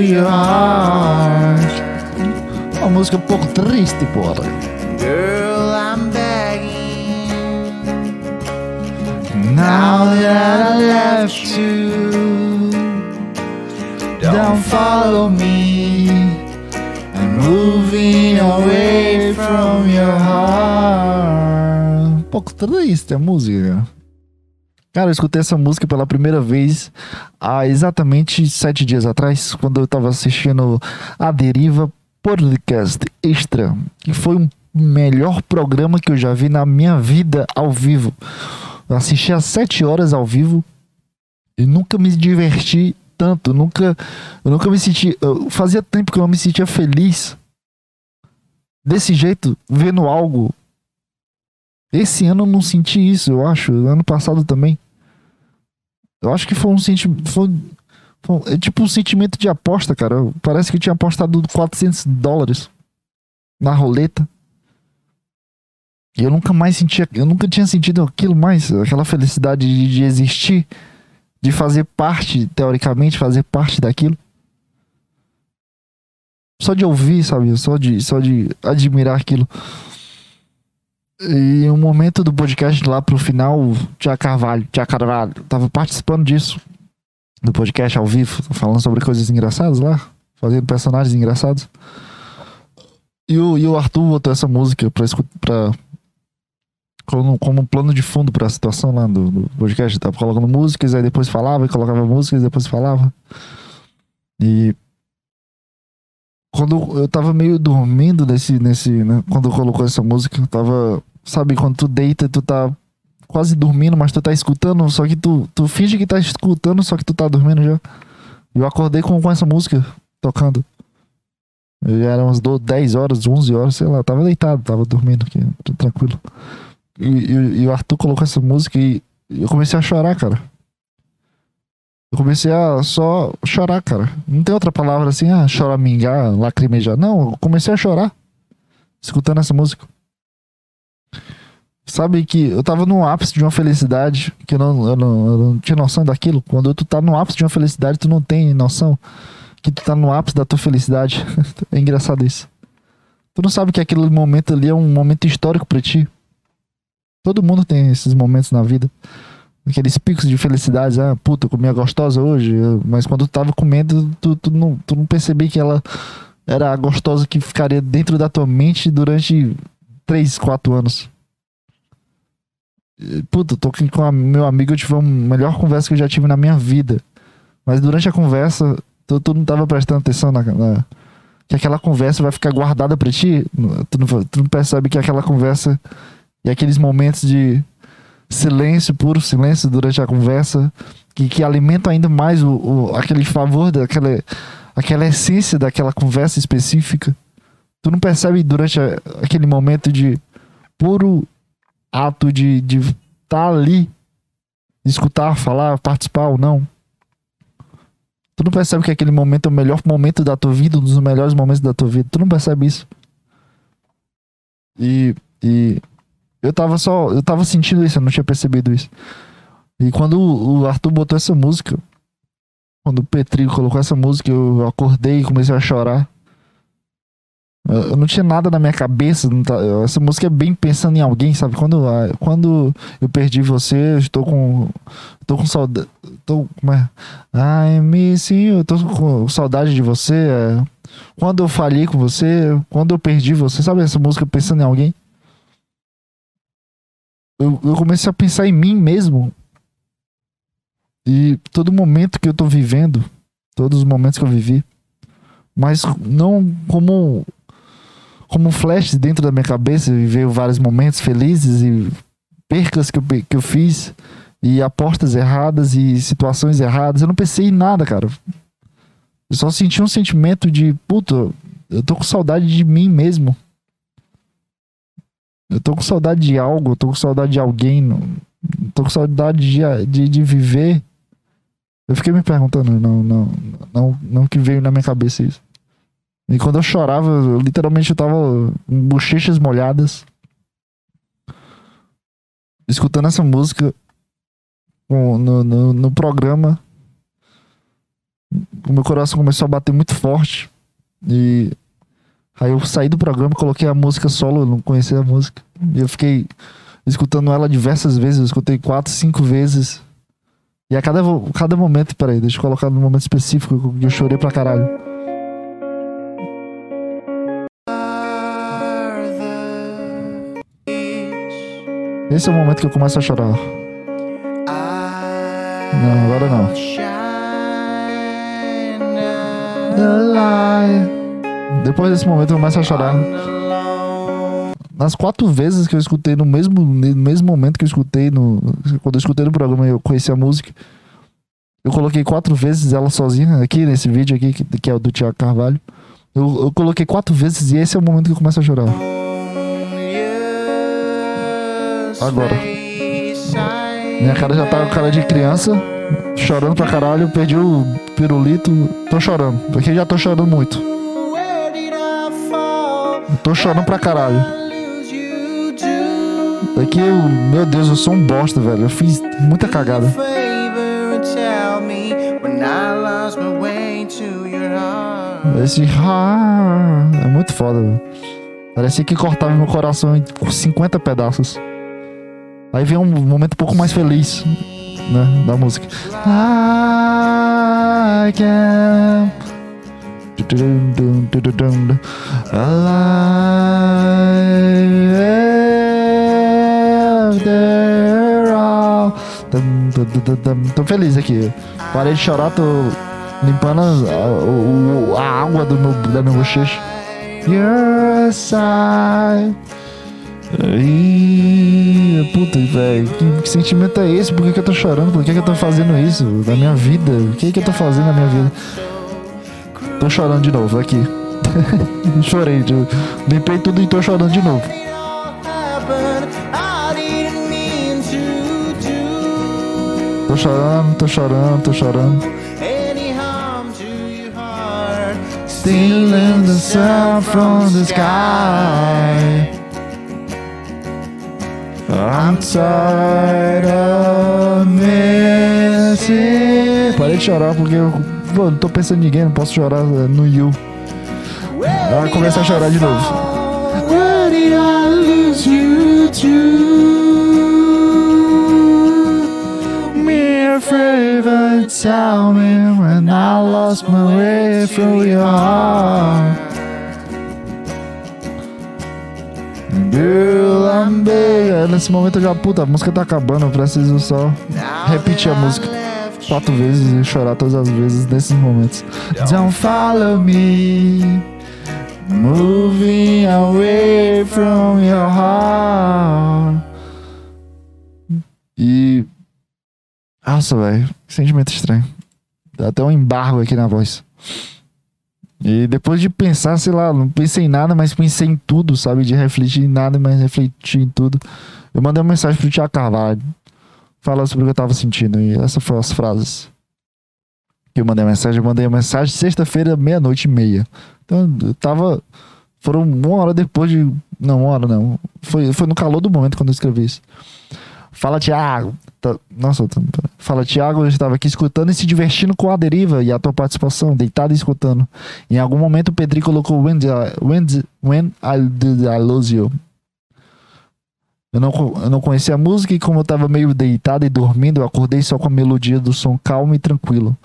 Your heart. Uma música um pouco triste, porra. Girl, I'm begging. Now that I left you, don't follow me. I'm moving away from your heart. Um pouco triste a música. Cara, eu escutei essa música pela primeira vez há exatamente sete dias atrás, quando eu tava assistindo A Deriva Podcast Extra, que foi o melhor programa que eu já vi na minha vida ao vivo. Eu assisti às sete horas ao vivo e nunca me diverti tanto, nunca, eu nunca me senti, fazia tempo que eu não me sentia feliz desse jeito, vendo algo. Esse ano eu não senti isso, eu acho, ano passado também. Eu acho que foi um sentimento. Foi, foi, é tipo um sentimento de aposta, cara. Parece que eu tinha apostado 400 dólares na roleta. E eu nunca mais sentia. Eu nunca tinha sentido aquilo mais. Aquela felicidade de, de existir. De fazer parte, teoricamente, fazer parte daquilo. Só de ouvir, sabe? Só de, só de admirar aquilo. E um momento do podcast lá pro final, o Tia Carvalho, Tia Carvalho, tava participando disso. Do podcast ao vivo, falando sobre coisas engraçadas lá, fazendo personagens engraçados. E o, e o Arthur botou essa música pra escutar. Como, como plano de fundo pra situação lá do, do podcast. Tava colocando músicas, aí depois falava, e colocava músicas, depois falava. E quando eu tava meio dormindo nesse, nesse, né, quando colocou essa música, eu tava, sabe, quando tu deita, tu tá quase dormindo, mas tu tá escutando, só que tu, tu finge que tá escutando, só que tu tá dormindo já. Eu acordei com, com essa música tocando. Já eram umas 10 horas, 11 horas, sei lá, tava deitado, tava dormindo aqui, tranquilo. E, e, e o Arthur colocou essa música e eu comecei a chorar, cara. Eu comecei a só chorar, cara. Não tem outra palavra assim, ah, choramingar, lacrimejar. Não, eu comecei a chorar. Escutando essa música. Sabe que eu tava no ápice de uma felicidade que eu não, eu não, eu não tinha noção daquilo. Quando tu tá no ápice de uma felicidade, tu não tem noção que tu tá no ápice da tua felicidade. é engraçado isso. Tu não sabe que aquele momento ali é um momento histórico para ti. Todo mundo tem esses momentos na vida aqueles picos de felicidade, ah, puta, comia gostosa hoje, mas quando tu tava comendo, tu, tu, não, tu não percebia que ela era a gostosa que ficaria dentro da tua mente durante 3, 4 anos. Puta, tô aqui com a, meu amigo, eu tive a melhor conversa que eu já tive na minha vida. Mas durante a conversa, tu, tu não tava prestando atenção na, na, que aquela conversa vai ficar guardada pra ti. Tu não, tu não percebe que aquela conversa e aqueles momentos de silêncio, puro silêncio durante a conversa, que, que alimenta ainda mais o, o, aquele favor, daquela, aquela essência daquela conversa específica. Tu não percebe durante a, aquele momento de puro ato de estar tá ali, escutar, falar, participar ou não. Tu não percebe que aquele momento é o melhor momento da tua vida, um dos melhores momentos da tua vida. Tu não percebe isso. E, e eu tava só. Eu tava sentindo isso, eu não tinha percebido isso. E quando o Arthur botou essa música, quando o Petri colocou essa música, eu acordei e comecei a chorar. Eu não tinha nada na minha cabeça. Tá, essa música é bem pensando em alguém, sabe? Quando, quando eu perdi você, eu estou com. Estou com saudade. Tô, como é? Ai, me sim, eu tô com saudade de você. É. Quando eu falhei com você, quando eu perdi você, sabe essa música pensando em alguém? Eu, eu comecei a pensar em mim mesmo. E todo momento que eu tô vivendo, todos os momentos que eu vivi, mas não como como flash dentro da minha cabeça, veio vários momentos felizes e percas que eu, que eu fiz e apostas erradas e situações erradas. Eu não pensei em nada, cara. Eu só senti um sentimento de, puta, eu tô com saudade de mim mesmo. Eu tô com saudade de algo, eu tô com saudade de alguém, tô com saudade de, de, de viver. Eu fiquei me perguntando, não, não, não, não que veio na minha cabeça isso. E quando eu chorava, eu, literalmente eu tava com bochechas molhadas, escutando essa música no, no, no programa. O meu coração começou a bater muito forte. E aí eu saí do programa, coloquei a música solo, eu não conhecia a música. E eu fiquei escutando ela diversas vezes, eu escutei quatro, cinco vezes. E a cada, cada momento, peraí, deixa eu colocar num momento específico que eu chorei pra caralho. Esse é o momento que eu começo a chorar. Não, agora não. Depois desse momento eu começo a chorar. Nas quatro vezes que eu escutei no mesmo, no mesmo momento que eu escutei no. Quando eu escutei no programa e eu conheci a música. Eu coloquei quatro vezes ela sozinha, aqui nesse vídeo aqui, que, que é o do Tiago Carvalho. Eu, eu coloquei quatro vezes e esse é o momento que eu começo a chorar. Agora. Minha cara já tá com cara de criança, chorando pra caralho, perdi o pirulito, tô chorando, porque já tô chorando muito. Tô chorando pra caralho. Daqui eu, meu Deus, eu sou um bosta, velho. Eu fiz muita cagada. Esse ah, é muito foda, velho. Parecia que cortava meu coração em 50 pedaços. Aí vem um momento um pouco mais feliz, né, da música. I can Tô feliz aqui. Parei de chorar, tô limpando a, a, a água do meu, da minha bochecha. Your side. Ih, puta, velho, que, que, sentimento é esse? Por que, que eu tô chorando? Por que, que eu tô fazendo isso da minha vida? O que, que eu tô fazendo na minha vida? Tô chorando de novo, aqui. Chorei, limpei tudo e tô chorando de novo. Tô chorando, tô chorando, tô chorando. Stealing the sun from the sky. I'm tired of missing. Parei de chorar porque eu pô, não tô pensando em ninguém, não posso chorar é, no You. Ela começa a chorar de novo. Where did I lose you to? Me afraid tell me when I lost my way through your heart. Girl, I'm. Nesse momento eu já, puta, a música tá acabando, eu preciso só repetir a música quatro vezes e chorar todas as vezes nesses momentos. Don't follow me, moving away from your heart. E. Nossa, velho, sentimento estranho. Dá até um embargo aqui na voz. E depois de pensar, sei lá, não pensei em nada, mas pensei em tudo, sabe? De refletir em nada, mas refletir em tudo. Eu mandei uma mensagem pro Tiago Carvalho, falando sobre o que eu tava sentindo. E essas foram as frases que eu mandei a mensagem. Eu mandei a mensagem sexta-feira, meia-noite e meia. Então, eu tava. Foram uma hora depois de. Não, uma hora não. Foi, foi no calor do momento quando eu escrevi isso. Fala, Tiago. Tá, nossa, tô, fala, Tiago, eu estava aqui escutando e se divertindo com a deriva e a tua participação, deitado e escutando. Em algum momento o Pedri colocou When, when, when I, I Lose You. Eu não, eu não conhecia a música e como eu estava meio deitado e dormindo, eu acordei só com a melodia do som calmo e tranquilo.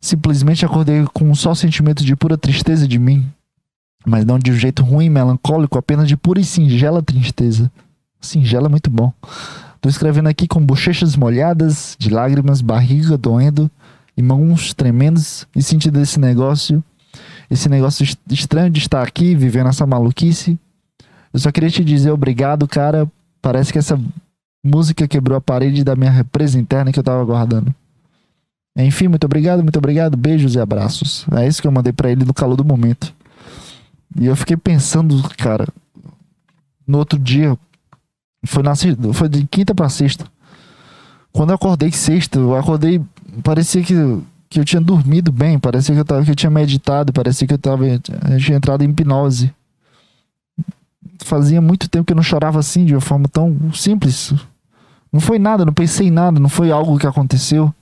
Simplesmente acordei com um só sentimento de pura tristeza de mim. Mas não de um jeito ruim, melancólico, apenas de pura e singela tristeza. Singela é muito bom. Tô escrevendo aqui com bochechas molhadas, de lágrimas, barriga doendo e mãos tremendas e sentindo esse negócio, esse negócio estranho de estar aqui, vivendo essa maluquice. Eu só queria te dizer obrigado, cara. Parece que essa música quebrou a parede da minha represa interna que eu tava guardando. Enfim, muito obrigado, muito obrigado. Beijos e abraços. É isso que eu mandei para ele no calor do momento. E eu fiquei pensando, cara, no outro dia, Foi, na, foi de quinta pra sexta. Quando eu acordei sexta, eu acordei. Parecia que, que eu tinha dormido bem, parecia que eu, tava, que eu tinha meditado, parecia que eu, tava, eu tinha entrado em hipnose. Fazia muito tempo que eu não chorava assim, de uma forma tão simples. Não foi nada, não pensei em nada, não foi algo que aconteceu.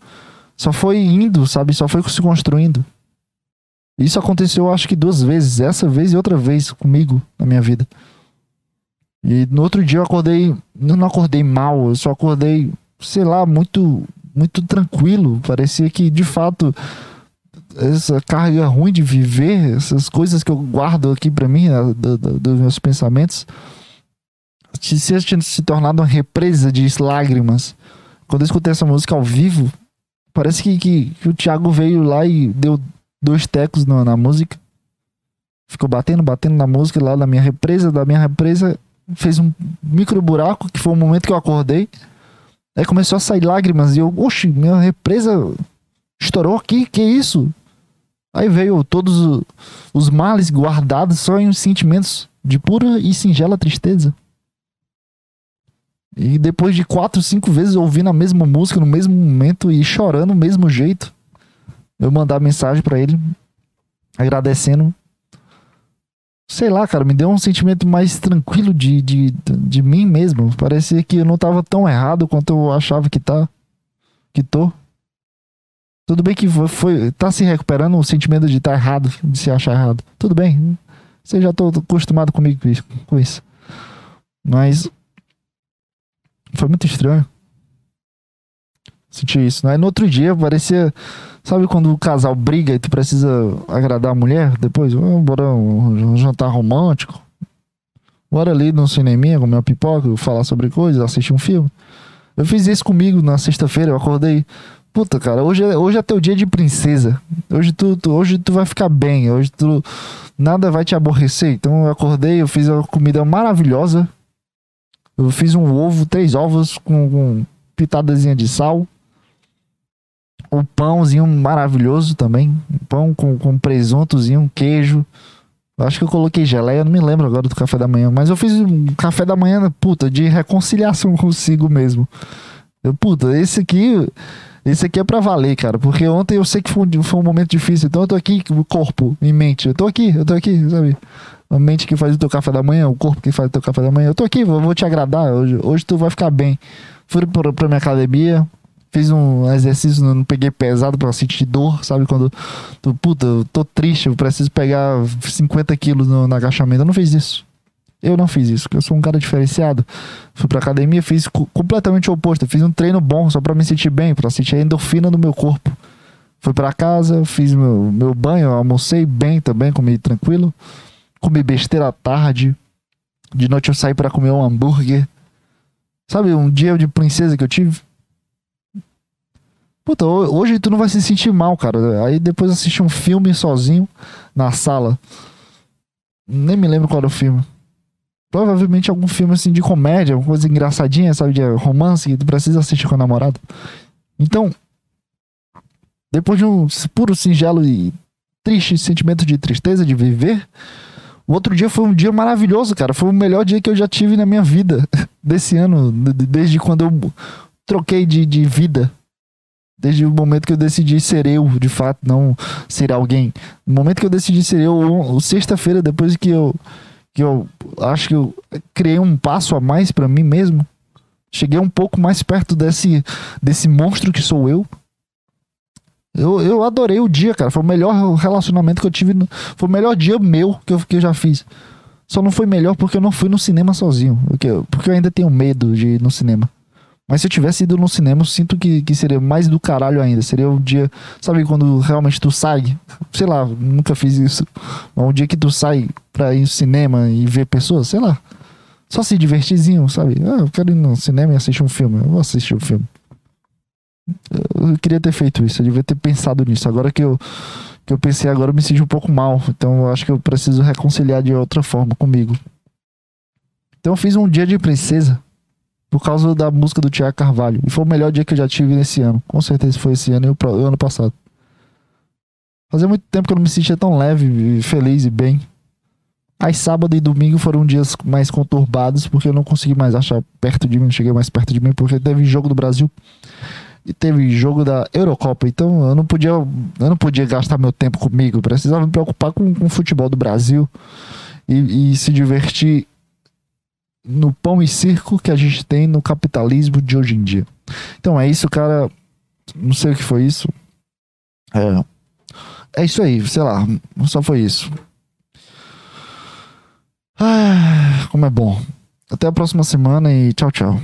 Só foi indo, sabe? Só foi se construindo. Isso aconteceu, acho que duas vezes. Essa vez e outra vez comigo na minha vida. E no outro dia eu acordei. Não acordei mal, eu só acordei, sei lá, muito, muito tranquilo. Parecia que de fato essa carga ruim de viver, essas coisas que eu guardo aqui para mim, do, do, dos meus pensamentos, se tinha se tornado uma represa de lágrimas. Quando eu escutei essa música ao vivo, Parece que, que, que, o Thiago veio lá e deu dois tecos na, na música. Ficou batendo, batendo na música lá da minha represa, da minha represa. Fez um micro buraco, que foi o momento que eu acordei. Aí começou a sair lágrimas e eu, oxe, minha represa estourou aqui, que isso? Aí veio todos os males guardados só em sentimentos de pura e singela tristeza. E depois de quatro, cinco vezes ouvindo a mesma música no mesmo momento e chorando do mesmo jeito, eu mandar mensagem para ele agradecendo. Sei lá, cara, me deu um sentimento mais tranquilo de, de, de mim mesmo. Parecia que eu não tava tão errado quanto eu achava que tá. Que tô. Tudo bem que foi, foi tá se recuperando o sentimento de estar tá errado, de se achar errado. Tudo bem. Você já tô acostumado comigo com isso. Mas foi muito estranho. Senti isso. Né? no outro dia parecia. Sabe quando o casal briga e tu precisa agradar a mulher depois? Oh, bora um, jantar romântico. Bora ali no cineminha comer uma pipoca, falar sobre coisas, assistir um filme. Eu fiz isso comigo na sexta-feira, eu acordei. Puta, cara, hoje é, hoje é teu dia de princesa. Hoje tu, tu, hoje tu vai ficar bem. Hoje tu. Nada vai te aborrecer. Então eu acordei, eu fiz uma comida maravilhosa. Eu fiz um ovo, três ovos com, com pitadazinha de sal. O pãozinho maravilhoso também. Pão com, com presuntozinho, queijo. Acho que eu coloquei geleia, não me lembro agora do café da manhã. Mas eu fiz um café da manhã, puta, de reconciliação consigo mesmo. Eu, puta, esse aqui. Esse aqui é pra valer, cara. Porque ontem eu sei que foi um, foi um momento difícil. Então eu tô aqui, o corpo, em mente. Eu tô aqui, eu tô aqui, sabe? a mente que faz o teu café da manhã, o corpo que faz o teu café da manhã. Eu tô aqui, vou, vou te agradar. Hoje, hoje tu vai ficar bem. Fui pra, pra minha academia, fiz um exercício, não peguei pesado pra sentir dor, sabe? Quando tu, puta, eu tô triste, eu preciso pegar 50 quilos no, no agachamento. Eu não fiz isso. Eu não fiz isso, porque eu sou um cara diferenciado. Fui pra academia, fiz completamente o oposto. Fiz um treino bom só pra me sentir bem, pra sentir a endorfina no meu corpo. Fui pra casa, fiz meu, meu banho, almocei bem também, comi tranquilo comer besteira à tarde. De noite eu saí para comer um hambúrguer. Sabe, um dia de princesa que eu tive. Puta, hoje tu não vai se sentir mal, cara. Aí depois assistir um filme sozinho na sala. Nem me lembro qual era o filme. Provavelmente algum filme assim de comédia, alguma coisa engraçadinha, sabe, de romance que tu precisa assistir com a namorada. Então, depois de um puro singelo e triste sentimento de tristeza de viver, o outro dia foi um dia maravilhoso, cara. Foi o melhor dia que eu já tive na minha vida desse ano, desde quando eu troquei de, de vida. Desde o momento que eu decidi ser eu, de fato, não ser alguém. No momento que eu decidi ser eu, sexta-feira, depois que eu, que eu acho que eu criei um passo a mais para mim mesmo, cheguei um pouco mais perto desse, desse monstro que sou eu. Eu, eu adorei o dia, cara. Foi o melhor relacionamento que eu tive. Foi o melhor dia meu que eu, que eu já fiz. Só não foi melhor porque eu não fui no cinema sozinho. Porque, porque eu ainda tenho medo de ir no cinema. Mas se eu tivesse ido no cinema, eu sinto que, que seria mais do caralho ainda. Seria um dia. Sabe quando realmente tu sai? Sei lá, nunca fiz isso. Mas um dia que tu sai pra ir no cinema e ver pessoas, sei lá. Só se divertirzinho, sabe? Ah, eu quero ir no cinema e assistir um filme. Eu vou assistir o um filme. Eu queria ter feito isso, eu devia ter pensado nisso. Agora que eu, que eu pensei agora, eu me sinto um pouco mal. Então eu acho que eu preciso reconciliar de outra forma comigo. Então eu fiz um dia de princesa por causa da música do Tiago Carvalho. E foi o melhor dia que eu já tive nesse ano. Com certeza foi esse ano e o ano passado. Fazia muito tempo que eu não me sentia tão leve, feliz e bem. Aí sábado e domingo foram dias mais conturbados, porque eu não consegui mais achar perto de mim, não cheguei mais perto de mim, porque teve jogo do Brasil e teve jogo da Eurocopa. Então eu não podia, eu não podia gastar meu tempo comigo. Precisava me preocupar com, com o futebol do Brasil e, e se divertir no pão e circo que a gente tem no capitalismo de hoje em dia. Então é isso, cara. Não sei o que foi isso. É, é isso aí, sei lá. Só foi isso. Ah, como é bom. Até a próxima semana e tchau, tchau.